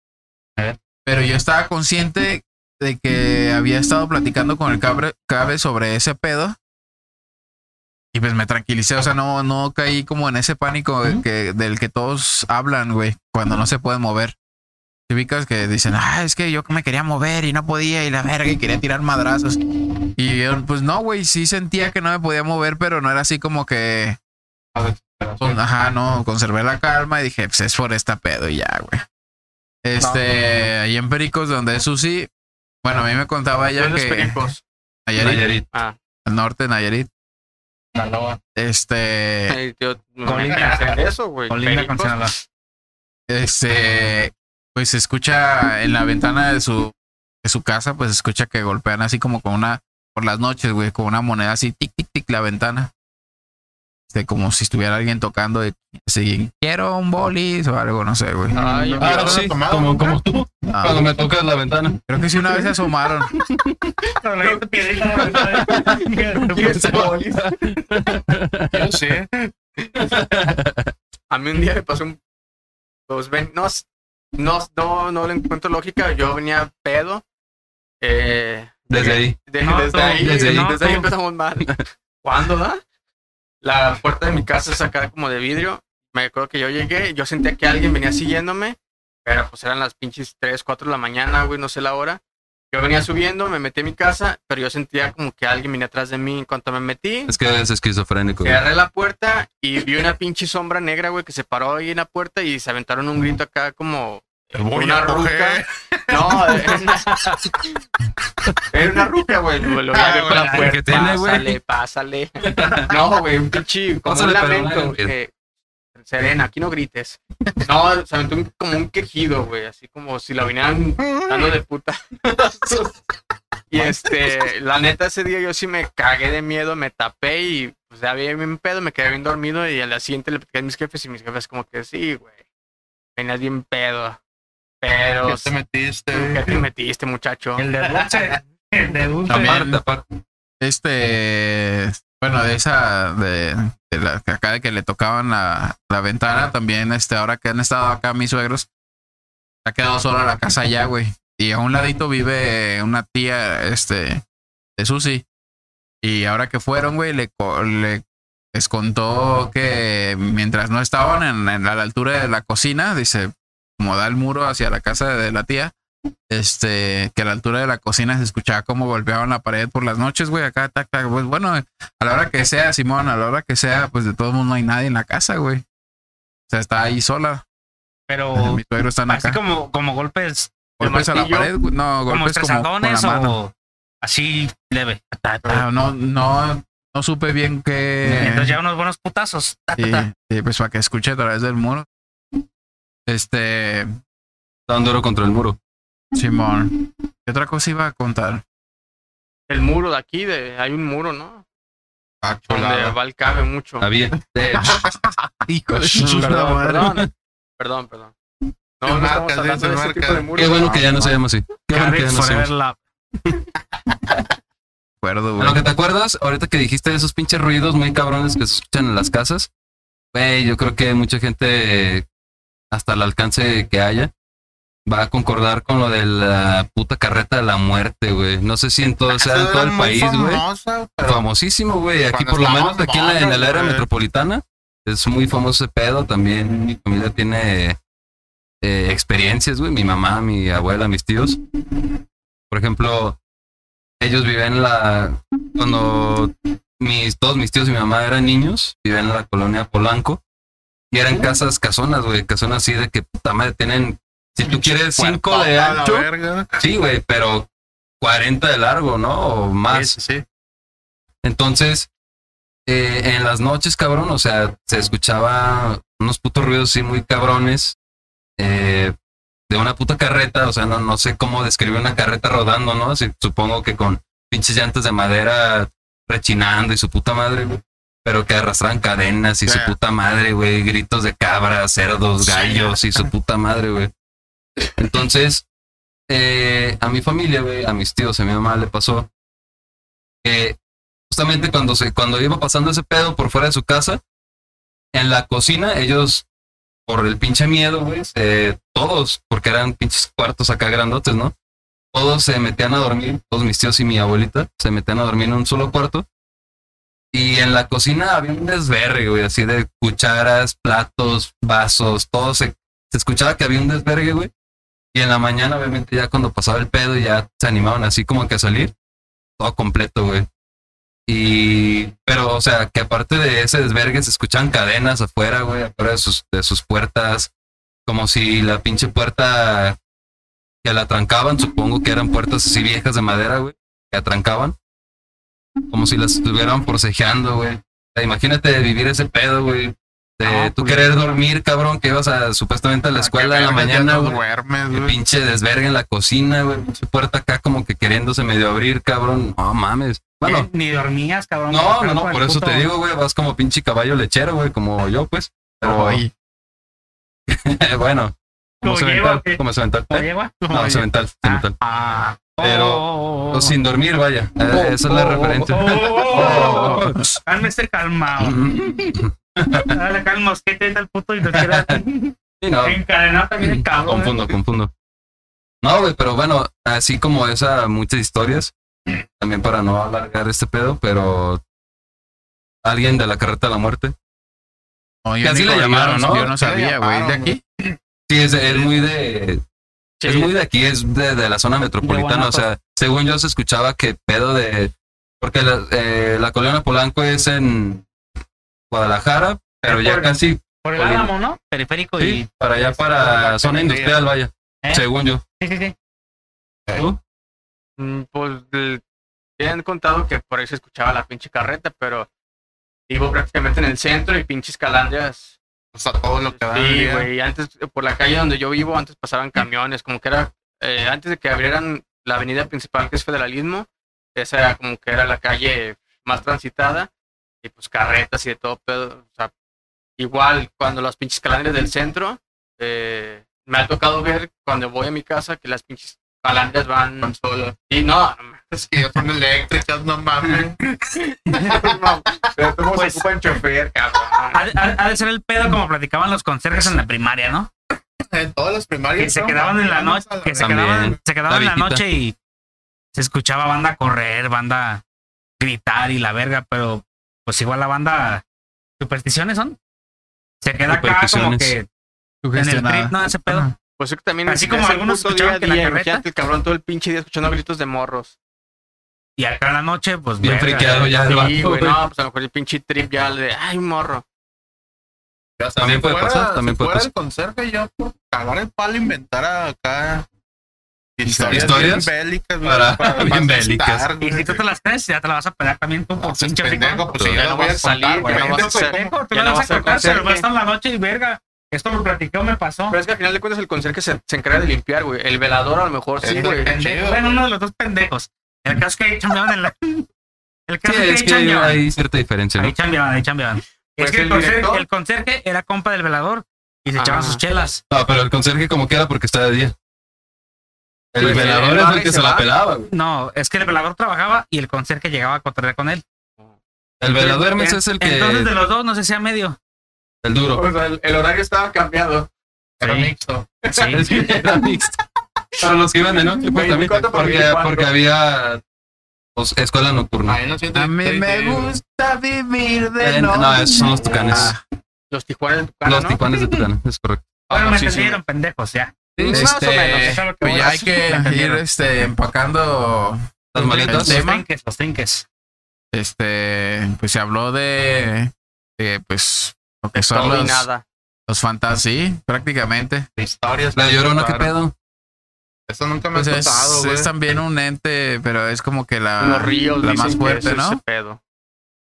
A ver. Pero yo estaba consciente de que había estado platicando con el cabre, cabe sobre ese pedo. Y pues me tranquilicé, o sea, no, no caí como en ese pánico que, del que todos hablan, güey, cuando no se pueden mover. Típicas que dicen, ah, es que yo me quería mover y no podía y la verga y quería tirar madrazos. Y yo, pues no, güey, sí sentía que no me podía mover, pero no era así como que, con- ajá, no, conservé la calma y dije, pues es por esta pedo y ya, güey. Este, ahí en Pericos, donde es Susi, bueno, a mí me contaba ella ¿Dónde es que Pericos? Nayarit, Nayarit. Ah, al norte Nayarit, este, ay, tío, imagino hacer eso, güey. Con. Sinaloa. este, pues se escucha en la ventana de su, de su casa, pues se escucha que golpean así como con una, por las noches, güey, con una moneda así, tic, tic, tic, la ventana. Este, como si estuviera alguien tocando de, así, quiero un bolis o algo, no sé, güey. Ah, ¿Lo sí, tomado como, como tú, Ah, cuando me tocas la ventana. creo que sí una vez se asomaron. *laughs* *laughs* Yo sí. *laughs* A mí un día me pasó un. Pues ven, no, no, no, no le encuentro lógica. Yo venía pedo. Eh, Desde ahí. de- No, desde, ahí, desde ahí. desde ahí empezamos mal. *laughs* ¿Cuándo, da? La puerta de mi casa es acá como de vidrio. Me acuerdo que yo llegué, yo sentía que alguien venía siguiéndome, pero pues eran las pinches 3, 4 de la mañana, güey, no sé la hora. Yo venía subiendo, me metí a mi casa, pero yo sentía como que alguien venía atrás de mí. En cuanto me metí, Es que es esquizofrénico. güey. Cerré la puerta y vi una pinche sombra negra, güey, que se paró ahí en la puerta y se aventaron un grito acá como Voy una a coger. No, era una, era una ruca, güey. Lo Ah, por la güey, puerta. ¿qué tiene, güey? Pásale, pásale. No, güey, un pinche como Pásale, un pero lamento. no grites. que- Serena, aquí no grites. No, se aventó un- como un quejido, güey, así como si la vinieran dando de puta. *laughs* y este, la neta, ese día yo sí me cagué de miedo, me tapé y pues ya vi bien pedo, me quedé bien dormido y al día siguiente le platicé a mis jefes y mis jefes como que sí, güey, venías bien pedo. Pero, ¿Qué te metiste? ¿qué te metiste, muchacho? El de dulce. El de dulce. También. Aparte, aparte. Este, bueno, de esa, de, de la acá de que le tocaban la, la ventana, también, este, ahora que han estado acá mis suegros, ha quedado sola la casa allá, güey. Y a un ladito vive una tía, este, de Susi. Y ahora que fueron, güey, le, le les contó que mientras no estaban en, en a la altura de la cocina, dice, como da el muro hacia la casa de la tía, este, que a la altura de la cocina se escuchaba como golpeaban la pared por las noches, güey, acá, tac, tac, pues bueno, a la hora que sea, Simón, a la hora que sea, pues de todos modos no hay nadie en la casa, güey. O sea, está ahí sola. Pero Mis suegros están así como, como golpes, golpes a la pared, güey. no, como golpes como con la mano. o así leve. Ta, ta. Ah, no, no, no supe bien que. Entonces ya unos buenos putazos. Ta, ta, Sí, pues para que escuche a través del muro. Este, Tan duro contra el muro. Simón. ¿Qué otra cosa iba a contar? El muro de aquí, de, hay un muro, ¿no? Ah, Donde. Val cabe mucho. Había. Eh, *laughs* Hijo de Perdón, puta madre. perdón, perdón, perdón. No, no marcas, de ese tipo marcas. de muros. qué bueno que ya no se llama así. Qué bueno que ya no se llama *laughs* acuerdo, A güey. lo que te acuerdas, ahorita que dijiste de esos pinches ruidos muy cabrones que se escuchan en las casas, güey, yo creo que mucha gente, eh, hasta el alcance que haya, va a concordar con lo de la puta carreta de la muerte, güey. No sé si en todo, sea en Esa todo era el país, güey. Famosísimo, güey. Aquí por lo menos aquí en, la, en morros, área metropolitana es muy famoso ese pedo. También mi familia tiene eh, experiencias, güey. Mi mamá, mi abuela, mis tíos. Por ejemplo, ellos vivían en la... Cuando mis, todos mis tíos y mi mamá eran niños, vivían en la colonia Polanco. Y eran casas casonas, güey. Casonas así de que puta madre tienen... Si tú quieres cinco de ancho, sí, güey, pero 40 de largo, ¿no? O más. Sí, sí. Entonces, eh, en las noches, cabrón, o sea, se escuchaba unos putos ruidos así muy cabrones eh, de una puta carreta, o sea, no, no sé cómo describir una carreta rodando, ¿no? Así, supongo que con pinches llantas de madera rechinando y su puta madre, güey. Pero que arrastran cadenas y su puta madre, güey. Gritos de cabras, cerdos, gallos y su puta madre, güey. Entonces, eh, a mi familia, güey, a mis tíos, a mi mamá le pasó que justamente cuando se, cuando iba pasando ese pedo por fuera de su casa, en la cocina, ellos, por el pinche miedo, güey, todos, porque eran pinches cuartos acá grandotes, ¿no? Todos se metían a dormir, todos mis tíos y mi abuelita se metían a dormir en un solo cuarto. Y en la cocina había un desvergue, güey, así de cucharas, platos, vasos, todo se, se escuchaba que había un desvergue, güey. Y en la mañana, obviamente, ya cuando pasaba el pedo, ya se animaban así como que a salir. Todo completo, güey. Y, pero, o sea, que aparte de ese desvergue se escuchan cadenas afuera, güey, afuera de sus, de sus puertas. Como si la pinche puerta que la trancaban, supongo que eran puertas así viejas de madera, güey, que atrancaban. Como si las estuvieran forcejeando, güey. Imagínate vivir ese pedo, güey. De No, tú pues, querer dormir, cabrón, que ibas a supuestamente a la escuela en la mañana, güey. güey. pinche desvergue en la cocina, güey. Pinche puerta acá como que queriéndose medio abrir, cabrón. No mames. Bueno, Eh, Ni dormías, cabrón. no, no, no, por eso puto- te digo, güey. Vas como pinche caballo lechero, güey, como yo, pues. Pero Ay, *laughs* bueno, como ¿Como cemental, lleva como cemental. ¿Cómo ¿Eh? No, cemental, cemental. Ah, Pero- oh, O sin dormir, vaya. Oh, esa es la oh, referencia. oh, oh, oh, *laughs* calmado. Dale calma, mosquete ahí el puto y lo quiera *laughs* Sí, no. encadenar también el cabrón. Confundo, confundo. No, güey, pero bueno, así como esa, muchas historias, también para no alargar este pedo, pero alguien de la carreta de la muerte. no, yo así le llamaron, ¿no? Yo no sabía, güey. ¿De aquí? Sí, es, es muy de, Sí. es muy de aquí, es de, de la zona metropolitana. O sea, según yo se escuchaba que pedo de, porque la, eh, la colonia Polanco es en Guadalajara, pero ya casi, Por el álamo, ¿no? Periférico sí, y. para allá, para zona industrial, vaya, ¿Eh? según yo. Sí, sí, sí. ¿Tú? Mm, Pues me han contado que por ahí se escuchaba la pinche carreta, pero vivo prácticamente en el centro y pinches calandrias. O sea, todo lo que Sí, güey. Antes, por la calle donde yo vivo, antes pasaban camiones, como que era, eh, antes de que abrieran la avenida principal que es Federalismo, esa era como que era la calle más transitada, y pues carretas y de todo pedo. O sea, igual cuando las pinches calandrias del centro, eh, me ha tocado ver cuando voy a mi casa que las pinches calandrias van Van solas. y no, no *laughs* Es que ya son eléctricas, no mames. *laughs* Pero ¿cómo Pues- se ocupa en chofer, cabrón? Ha, ha- ha de ser el pedo como platicaban los conserjes en la primaria, ¿no? En todas las primarias. Que se quedaban en la noche, la que se quedaban, se quedaban en La noche y se escuchaba banda correr, banda gritar y la verga, pero pues igual la banda supersticiones son. Se queda acá como que en el trip, no ese pedo. Ajá. Pues es que también Así como algunos escuchaban que la carreta- el cabrón todo el pinche día escuchando gritos de morros. Y acá en la noche, pues Bien verga, friqueado ya el Sí, güey, no, pues a lo mejor el pinche trip ya le de, ay, morro. También si puede fuera- pasar, también si puede fuera pasar. el conserje, yo por cagar el palo inventara acá historias, ¿Historias? bien bélicas, güey, Para- para bien bélicas. estar, Y si güey. tú te las crees, ya te la vas a pegar también tú por pinche pendejo, pues Ya no voy a vas a salir, contar, ya no güey. vas a ser- ¿cómo? Tú Ya le no vas a contar, se lo vas a estar en la noche y verga. Esto lo platicó, me pasó. Pero es que al final de cuentas el conserje se, se encarga de limpiar, güey. El velador a lo mejor sí, güey. Bueno, uno de los dos pendejos. El caso es que ahí chambeaban en la. *laughs* El Sí, caso es que es ahí que hay, cierta diferencia, ¿no? Ahí chambeaban, ahí chambeaban. Pues es que el, conserje, el conserje era compa del velador y se echaban Ah. sus chelas. No, pero el conserje como queda porque está de día. El Sí, velador es el que se se la pelaba, güey. No, es que el velador trabajaba y el conserje llegaba a cotorrear con él. El velador Hermes En- es el que... Entonces, de los dos, no sé si a medio. El duro. O sea, el, el horario estaba cambiado. Era Sí. mixto. Es que era mixto. Para los que iban de noche, pues también. 24 por Porque, 24. porque había pues, escuela nocturna. Ahí no siento A mí me sí, gusta vivir de Eh, noche. no, esos son los tucanes. Ah, Los Tijuana en tu cara, Los ¿no? tijuanes de Tucán, es correcto. Bueno, Ah, me sí, sí. entendieron, pendejos, ya. Sí, Más o este, menos, es pues ya hay que ir este, empacando. Las maletas. Los los trinques. Este, pues se habló de, de, pues, lo que son Todo y los, nada. los fantasy, prácticamente. de historias. La llorona, ¿qué pedo? Eso nunca me Pues ha es, contado, güey. es también un ente, pero es como que la, Los ríos la más fuerte, es ¿no? ese pedo.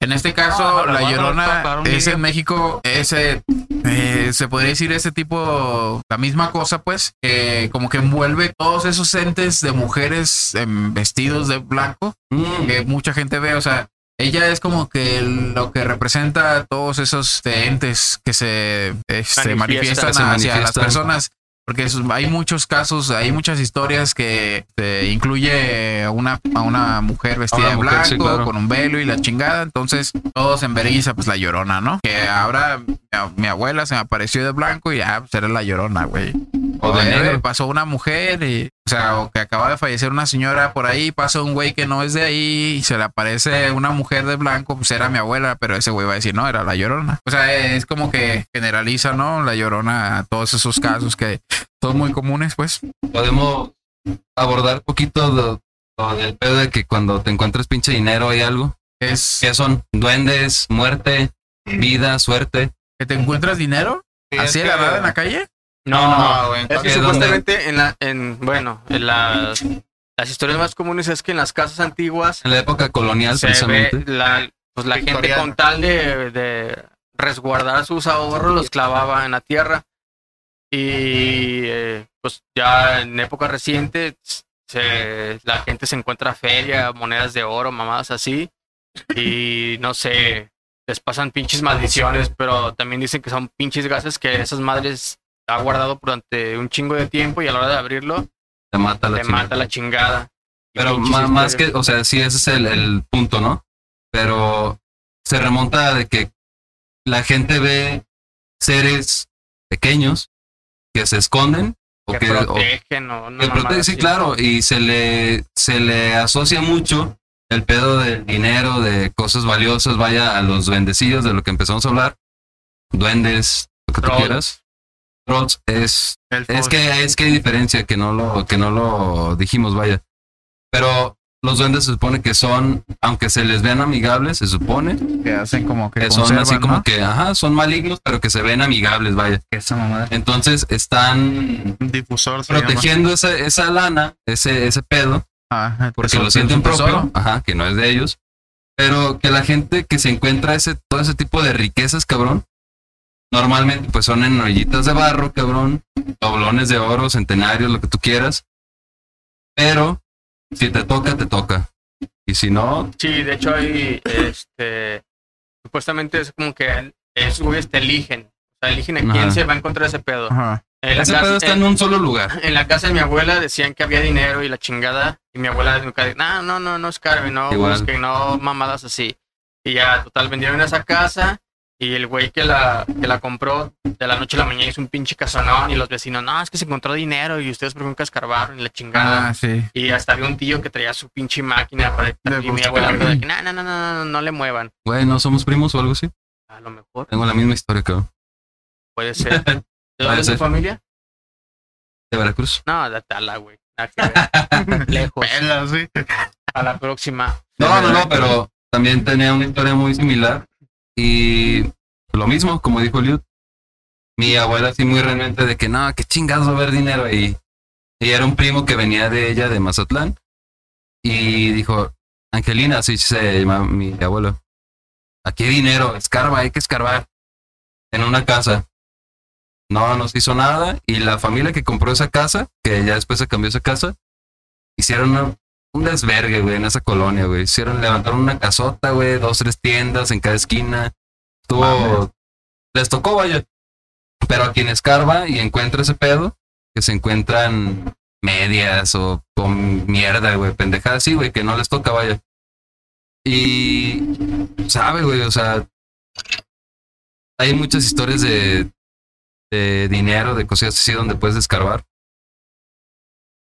En este caso, la llorona es en México, ese, eh, se podría decir ese tipo, la misma cosa, pues, que como que envuelve todos esos entes de mujeres en vestidos de blanco Mm, que mucha gente ve, o sea, ella es como que lo que representa a todos esos entes que se este, Manifiestan. hacia manifiestan. las personas. Porque hay muchos casos, hay muchas historias que este, incluye a una, a una mujer vestida de blanco, sí, claro. con un velo y la chingada. Entonces, todos en Berguisa, pues la llorona, ¿no? Que ahora mi, abuela se me apareció de blanco y ya, pues era la llorona, güey. O de Eh, negro. pasó una mujer y, o sea, o que acaba de fallecer una señora por ahí, pasó un güey que no es de ahí y se le aparece una mujer de blanco, pues era mi abuela, pero ese güey va a decir, no, era la llorona. O sea, es como que generaliza, ¿no? La llorona a todos esos casos que son muy comunes, pues. Podemos abordar poquito lo, lo del pedo de que cuando te encuentras pinche dinero hay algo. Es ¿Qué son? Duendes, muerte, vida, suerte. que te encuentras dinero Sí, así de la nada en la calle. No, no, no. güey. Es que ¿Qué, supuestamente en la, en, bueno, en las, las historias más comunes es que en las casas antiguas En la época colonial, se ve precisamente. la, pues la gente con tal de, de resguardar sus ahorros los clavaba en la tierra. Y eh, pues ya en época reciente se, la gente se encuentra feria, monedas de oro, mamadas así. Y no sé, les pasan pinches maldiciones, pero también dicen que son pinches gases que esas madres ha guardado durante un chingo de tiempo y a la hora de abrirlo Te mata la te chingada. mata la chingada. Pero ma- más que, o sea, sí, ese es el, el punto, ¿no? Pero se remonta de que la gente ve seres pequeños que se esconden o que protegen o que mamada protegen, sí, claro, y se le, se le asocia mucho el pedo del dinero, de cosas valiosas, vaya a los duendecillos de lo que empezamos a hablar, duendes, lo que tú quieras. Trolls es es que es que hay diferencia que no lo que no lo dijimos, vaya. Pero los duendes se supone que son, aunque se les vean amigables, se supone Que hacen como que, que son así como ¿no? que, ajá, son malignos, pero que se ven amigables, vaya. esa mamada. Entonces están Un difusor protegiendo esa, esa lana, ese, ese pedo, Ah, porque tesoro- lo sienten propio, ajá, que no es de ellos. Pero que la gente que se encuentra ese, todo ese tipo de riquezas, cabrón, normalmente pues son en ollitas de barro, cabrón, doblones de oro, centenarios, lo que tú quieras. Pero si te toca, te toca. Y si no, Sí, de hecho hay, este, supuestamente es como que esos güeyes te eligen. O sea, eligen a quién Ajá. se va a encontrar ese pedo. Ajá. En ese casa, pedo está en un solo lugar. en la casa de mi abuela decían que había dinero y la chingada. Y mi abuela nunca dijo, no, no, no, no escarben, no Igual. busquen, no mamadas así. Y ya, total, vendieron esa casa. Y el güey que la, que la compró de la noche a la mañana hizo un pinche casonón. Y los vecinos, no, es que se encontró dinero y ustedes por qué nunca escarbaron y la chingada. Ah, sí. Y hasta había un tío que traía su pinche máquina para y mi abuela de que no, no, no, no, no, no le muevan. Güey, ¿no somos primos o algo así? A lo mejor Tengo la misma historia, cabrón. puede ser. *laughs* ¿De dónde es tu familia? De Veracruz. No, de Tala, güey. *laughs* Lejos. Pela, sí. A la próxima. No, no, no, pero también tenía una historia muy similar. Y lo mismo, como dijo Liud. Mi abuela así muy realmente de que no, qué chingados va a dinero ahí. Y era un primo que venía de ella, de Mazatlán. Y dijo, Angelina, así se llama mi abuelo. Aquí hay dinero, escarba, hay que escarbar. En una casa. No nos hizo nada. Y la familia que compró esa casa, que ya después se cambió esa casa, hicieron una- un desvergue, güey, en esa colonia, güey. Hicieron, levantaron una casota, güey, dos, tres tiendas en cada esquina. Estuvo. Mames. Les tocó, vaya. Pero a quien escarba y encuentra ese pedo, que se encuentran medias o con mierda, güey, pendejadas así, güey, que no les toca, vaya. Y. Sabe, güey, o sea. Hay muchas historias de, de dinero, de cosas así donde puedes escarbar.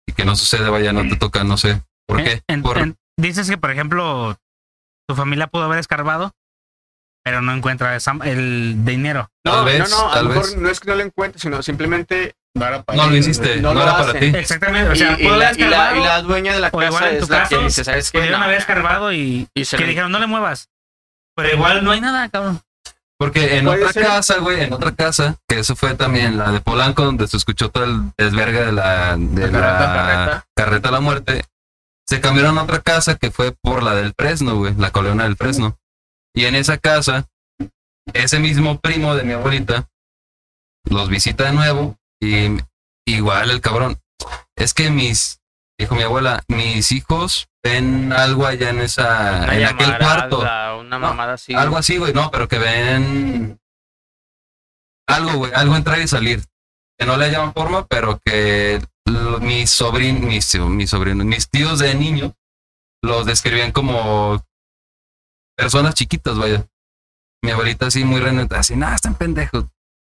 Y que no sucede, vaya, no te toca, no sé. ¿Por qué? En- Por- en- dices que, por ejemplo, tu familia pudo haber escarbado, pero no encuentra esa- el dinero. Tal No, vez, no, no, a lo mejor vez. no es que no lo encuentre, sino simplemente No era para No lo hiciste, no, no lo era para ti. Exactamente. O y, sea, y la, y, la, y la dueña de la igual casa en tu es la que dice, ¿sabes qué? pudieron No. haber escarbado y, Y se que lo- dijeron, no le muevas. Pero igual no hay nada, cabrón. Porque en otra ser. casa, güey, en otra casa, que eso fue también la de Polanco, donde se escuchó todo el desvergue de la, de La la carreta. carreta a la muerte, se cambiaron a otra casa que fue por la del Fresno, güey, la colonia del Fresno. Y en esa casa, ese mismo primo de mi abuelita los visita de nuevo y igual el cabrón. Es que mis, dijo mi abuela, mis hijos ven algo allá en esa, Una en aquel cuarto. Una No, mamada así. Algo así, güey, no, pero que ven algo, güey, algo entrar y salir. Que no le llaman forma, pero que mis sobrinos, mis, mis sobrinos, mis tíos de niño los describían como personas chiquitas, vaya. Mi abuelita así muy reneta, así, nada, están pendejos.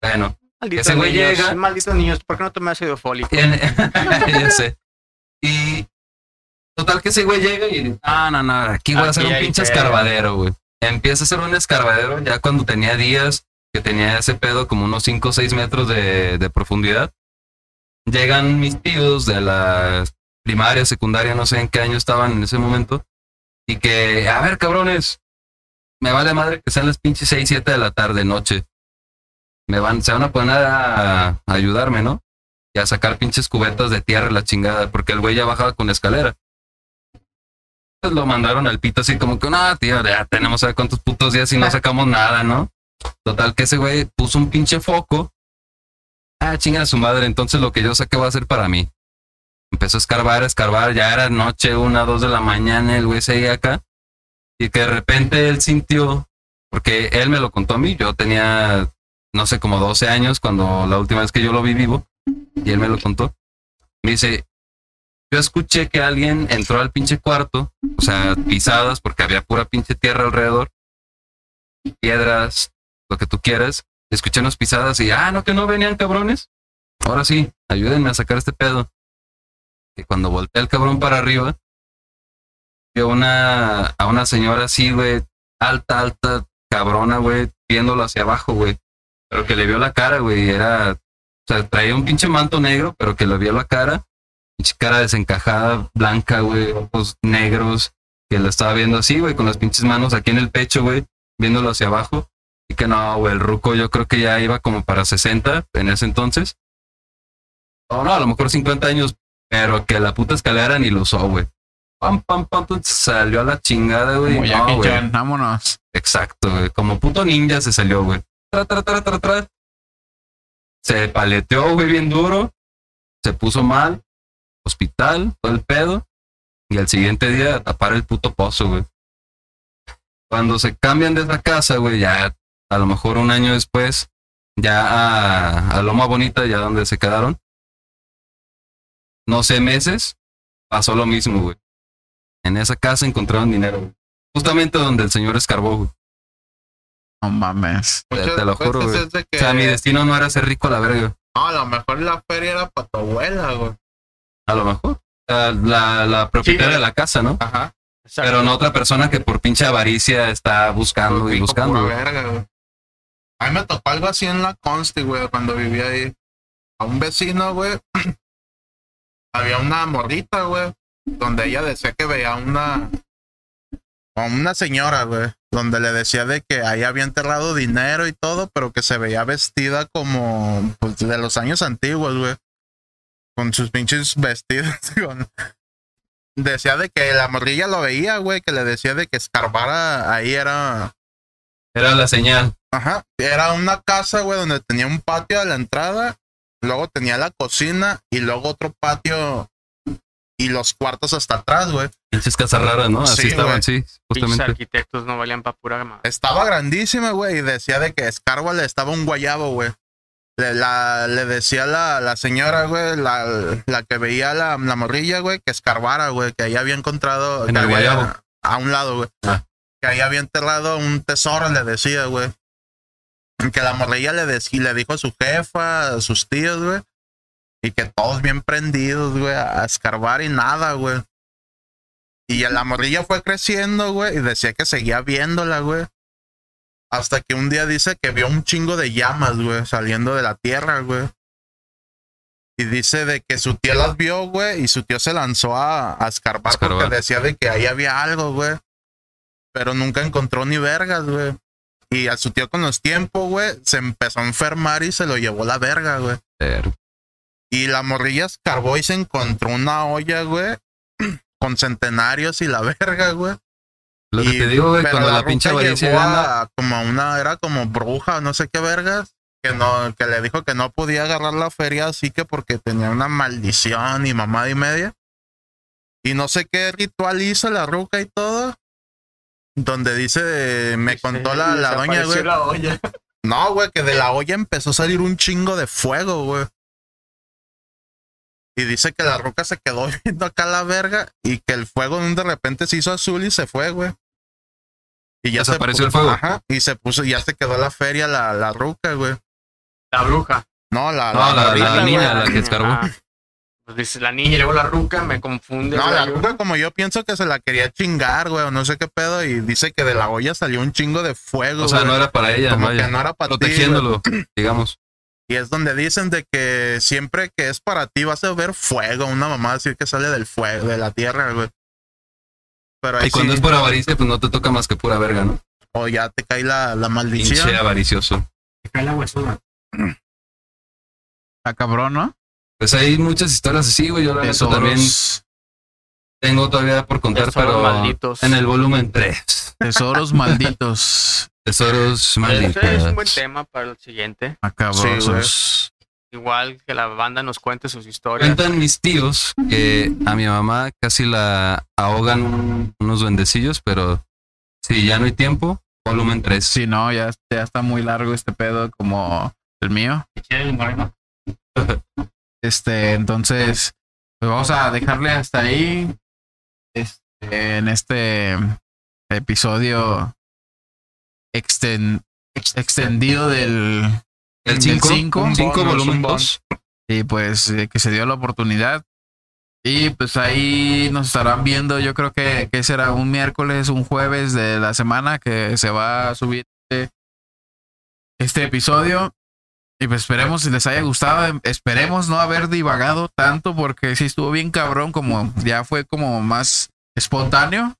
Bueno, Ese güey niños, llega- Malditos niños, ¿por qué no tomé ácido fólico? *laughs* Ya sé. Y total que ese güey llega y ah, no, no, aquí voy a hacer un pinche pedo. escarbadero, güey. Empieza a hacer un escarbadero ya cuando tenía días que tenía ese pedo como unos 5 o 6 metros de, de profundidad. Llegan mis tíos de la primaria, secundaria, no sé en qué año estaban en ese momento. Y que, a ver, cabrones, me vale madre que sean las pinches 6, 7 de la tarde, noche. Me van, se van a poner a, a ayudarme, ¿no? y a sacar pinches cubetas de tierra la chingada, porque el güey ya bajaba con escalera. Pues lo mandaron al pito así como que, no, tío, ya tenemos a ver cuántos putos días y no *laughs* sacamos nada, ¿no? Total que ese güey puso un pinche foco. Ah, chinga su madre, entonces lo que yo saqué va a ser para mí. Empezó a escarbar, a escarbar, ya era noche, una, dos de la mañana, el güey seguía acá. Y que de repente él sintió, porque él me lo contó a mí, yo tenía, no sé, como 12 años cuando la última vez que yo lo vi vivo y él me lo contó. Me dice, yo escuché que alguien entró al pinche cuarto, o sea, pisadas, porque había pura pinche tierra alrededor, piedras, lo que tú quieras. Escuché unas pisadas y, ah, no, que no venían cabrones. Ahora sí, ayúdenme a sacar este pedo. Y cuando volteé el cabrón para arriba, vio una, a una señora así, güey, alta, alta, cabrona, güey, viéndolo hacia abajo, güey. Pero que le vio la cara, güey, era o sea, traía un pinche manto negro, pero que le vio la cara. Pinche cara desencajada, blanca, güey, ojos negros. Que lo estaba viendo así, güey, con las pinches manos aquí en el pecho, güey, viéndolo hacia abajo. Y que no, güey, el ruco yo creo que ya iba como para 60 en ese entonces. O no, a lo mejor 50 años, pero que la puta escalera ni lo usó, güey. Pam, pam, pam, salió a la chingada, güey. Como No, vámonos. Exacto, güey. Como puto ninja se salió, güey. Tra, tra, tra, tra, tra. Se paleteó, güey, bien duro. Se puso mal. Hospital, todo el pedo. Y al siguiente día a tapar el puto pozo, güey. Cuando se cambian de esa casa, güey, ya a lo mejor un año después, ya a, a Loma Bonita, ya donde se quedaron. No sé, meses, pasó lo mismo, güey. En esa casa encontraron dinero, güey. Justamente donde el señor escarbó, güey. No mames. Te- Muchas te lo juro, güey. que, O sea, mi destino no era ser rico a la verga. no, a lo mejor la feria era para tu abuela, güey. A lo mejor. O sea, La, la propietaria Sí. de la casa, ¿no? Ajá. Pero no otra persona que por pinche avaricia está buscando y buscando. verga, güey. A mí me tocó algo así en la Consti, güey, cuando vivía ahí. A un vecino, güey. *clears throat* había una morrita, güey, donde ella decía que veía una. A una señora, güey, donde le decía de que ahí había enterrado dinero y todo, pero que se veía vestida como pues, de los años antiguos, güey. Con sus pinches vestidos. *laughs* Decía de que la morrilla lo veía, güey, que le decía de que escarbara ahí era Era la señal. Ajá. Era una casa, güey, donde tenía un patio a la entrada, luego tenía la cocina y luego otro patio y los cuartos hasta atrás, güey. Pinches casas raras, ¿no? Así Sí, estaban, sí, justamente. arquitectos no valían para pura madre. Estaba grandísima, güey, y decía de que escárbale estaba un guayabo, güey. Le, la, le decía la, la señora, güey, la, la que veía la, la morrilla, güey, que escarbara, güey, que ahí había encontrado. En que el guayabo. A un lado, güey. Ah. Que ahí había enterrado un tesoro, le decía, güey. Que la morrilla le, le dijo a su jefa, a sus tíos, güey. Y que todos bien prendidos, güey, a escarbar y nada, güey. Y la morrilla fue creciendo, güey, y decía que seguía viéndola, güey. Hasta que un día dice que vio un chingo de llamas, güey, saliendo de la tierra, güey. Y dice de que su tío las vio, güey, y su tío se lanzó a, a escarbar, Escarbar. porque decía de que ahí había algo, güey. Pero nunca encontró ni vergas, güey. Y a su tío con los tiempos, güey, se empezó a enfermar y se lo llevó la verga, güey. Y la morrilla escarbó y se encontró una olla, güey, *clears throat* con centenarios y la verga, güey. Lo que Y- te digo, güey, cuando la, ruca pinche avaricia a- como una, era como bruja, no sé qué vergas, que no, que le dijo que no podía agarrar la feria así que porque tenía una maldición y mamada y media. Y no sé qué ritual hizo la ruca y todo. Donde dice, me contó la, la doña, güey. Desapareció la olla. *laughs* No, güey, que de la olla empezó a salir un chingo de fuego, güey. Y dice que la roca se quedó *laughs* viendo acá la verga y que el fuego de repente se hizo azul y se fue, güey. Y ya se Desapareció pu- el fuego. Ajá. Y se puso, ya se quedó la feria la, la ruca, güey. La bruja. No, la, No, la- niña, güey. la que escarbó. Ah, dice la niña y luego la ruca, me confunde. No, la ruca como yo pienso que se la quería chingar, güey, o no sé qué pedo, y dice que de la olla salió un chingo de fuego, O sea, güey. no era para ella, como vaya. que no era para ti, protegiéndolo, *clears throat* digamos. Y es donde dicen de que siempre que es para ti vas a ver fuego, una mamá decir que sale del fuego, de la tierra, güey. Pero ahí Y cuando sí, es por avaricia, pues no te toca más que pura verga, ¿no? o ya te cae la, la maldición. Pinche avaricioso. Te cae la huesuda. *clears throat* Está cabrón, ¿no? Pues hay muchas historias así, güey. Yo la neta también *laughs* tengo todavía por contar, Tesoros pero malditos. en el volumen 3. tesoros malditos. *laughs* Tesoros malditos. Ese es un buen tema para el siguiente. Macabrosos. Igual que la banda nos cuente sus historias. Cuentan mis tíos que a mi mamá casi la ahogan unos duendecillos, pero si ya no hay tiempo, volumen 3. Si no, ya, ya está muy largo este pedo como el mío. *laughs* Este, entonces, pues vamos a dejarle hasta ahí. Este, en este episodio exten- ex- extendido del. El del 5, cinco. 5 Un bonus, volumen un 2. Y pues eh, que se dio la oportunidad. Y pues ahí nos estarán viendo, yo creo que, que será un miércoles, un jueves de la semana que se va a subir este, este episodio. Y pues esperemos si les haya gustado, esperemos no haber divagado tanto porque sí estuvo bien cabrón, como ya fue como más espontáneo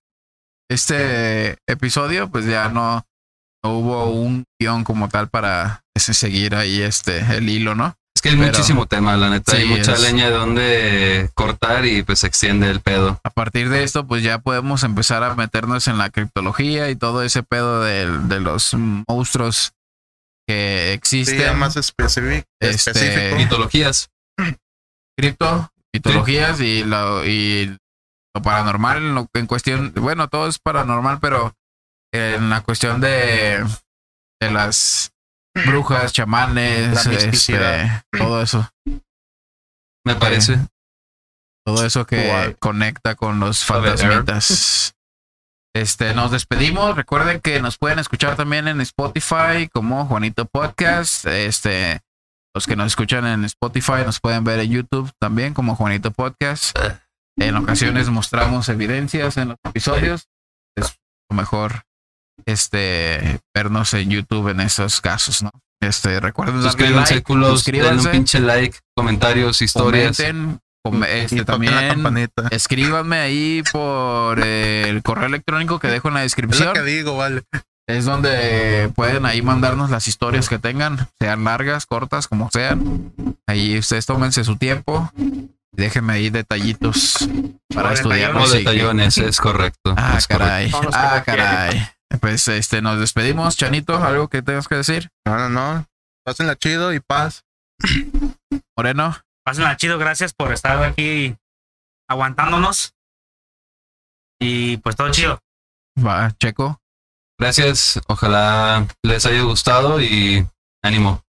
este episodio, pues ya no, no hubo un guion como tal para ese seguir ahí este el hilo, ¿no? Es que hay Pero- muchísimo tema, la neta. hay mucha es- leña de donde cortar y pues se extiende el pedo. A partir de esto, pues ya podemos empezar a meternos en la criptología y todo ese pedo de, los monstruos que existen. más específico. Este- específico. Mitologías. cripto, mitologías y lo, y lo paranormal en, lo- en cuestión, bueno, todo es paranormal, pero en la cuestión de, de las brujas, chamanes, La este, todo eso, Me parece. todo eso que conecta con los A ver, fantasmitas. Este, nos despedimos. Recuerden que nos pueden escuchar también en Spotify como Juanito Podcast. Este, los que nos escuchan en Spotify nos pueden ver en YouTube también como Juanito Podcast. En ocasiones mostramos evidencias en los episodios. Es lo mejor este vernos en YouTube en esos casos, ¿no? Este, recuerden darle Suscríbanse, like, culos. Denle un suscríbanse, pinche like, comentarios, historias. comenten, com- este, y toquen también la ahí por el correo electrónico que dejo en la Es lo descripción. que digo, vale. Es donde pueden ahí mandarnos las historias que tengan, sean largas, cortas, como sean. Ahí ustedes tómense su tiempo. y Déjenme ahí detallitos para y que- detallones, es correcto. Ah, es caray. Los Ah, caray. Pues este, nos despedimos, Chanito. ¿Algo que tengas que decir? No, no, no. Pásenla chido y paz. Moreno. Pásenla chido, gracias por estar aquí aguantándonos. Y pues todo chido. Va, Checo. Gracias. Ojalá les haya gustado y ánimo.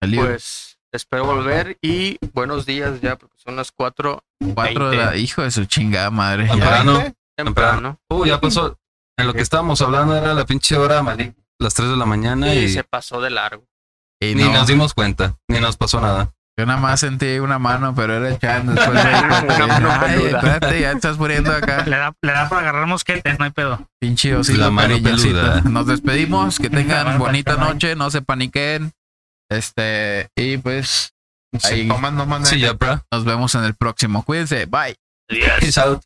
Pues espero volver y buenos días ya, porque son las 4 Cuatro de la, hijo de su chingada madre. Ya. Temprano. temprano. Uh, ya pasó. En lo que estábamos hablando era la pinche hora maligna, las 3 de la mañana Y y se pasó de largo. Y ni no, nos dimos cuenta, ni nos pasó nada. Yo nada más sentí una mano, pero era el Chan. *laughs* Después ay, espérate, ya estás poniendo acá. Le da, le da para agarrar mosquetes, no hay pedo. Pinche osito La mano cariñosito. peluda. Nos despedimos, que tengan bonita noche, no se paniquen. Este, y pues Ahí. toman, no. Sí, ya, bro. nos vemos en el próximo. Cuídense, bye. Peace out.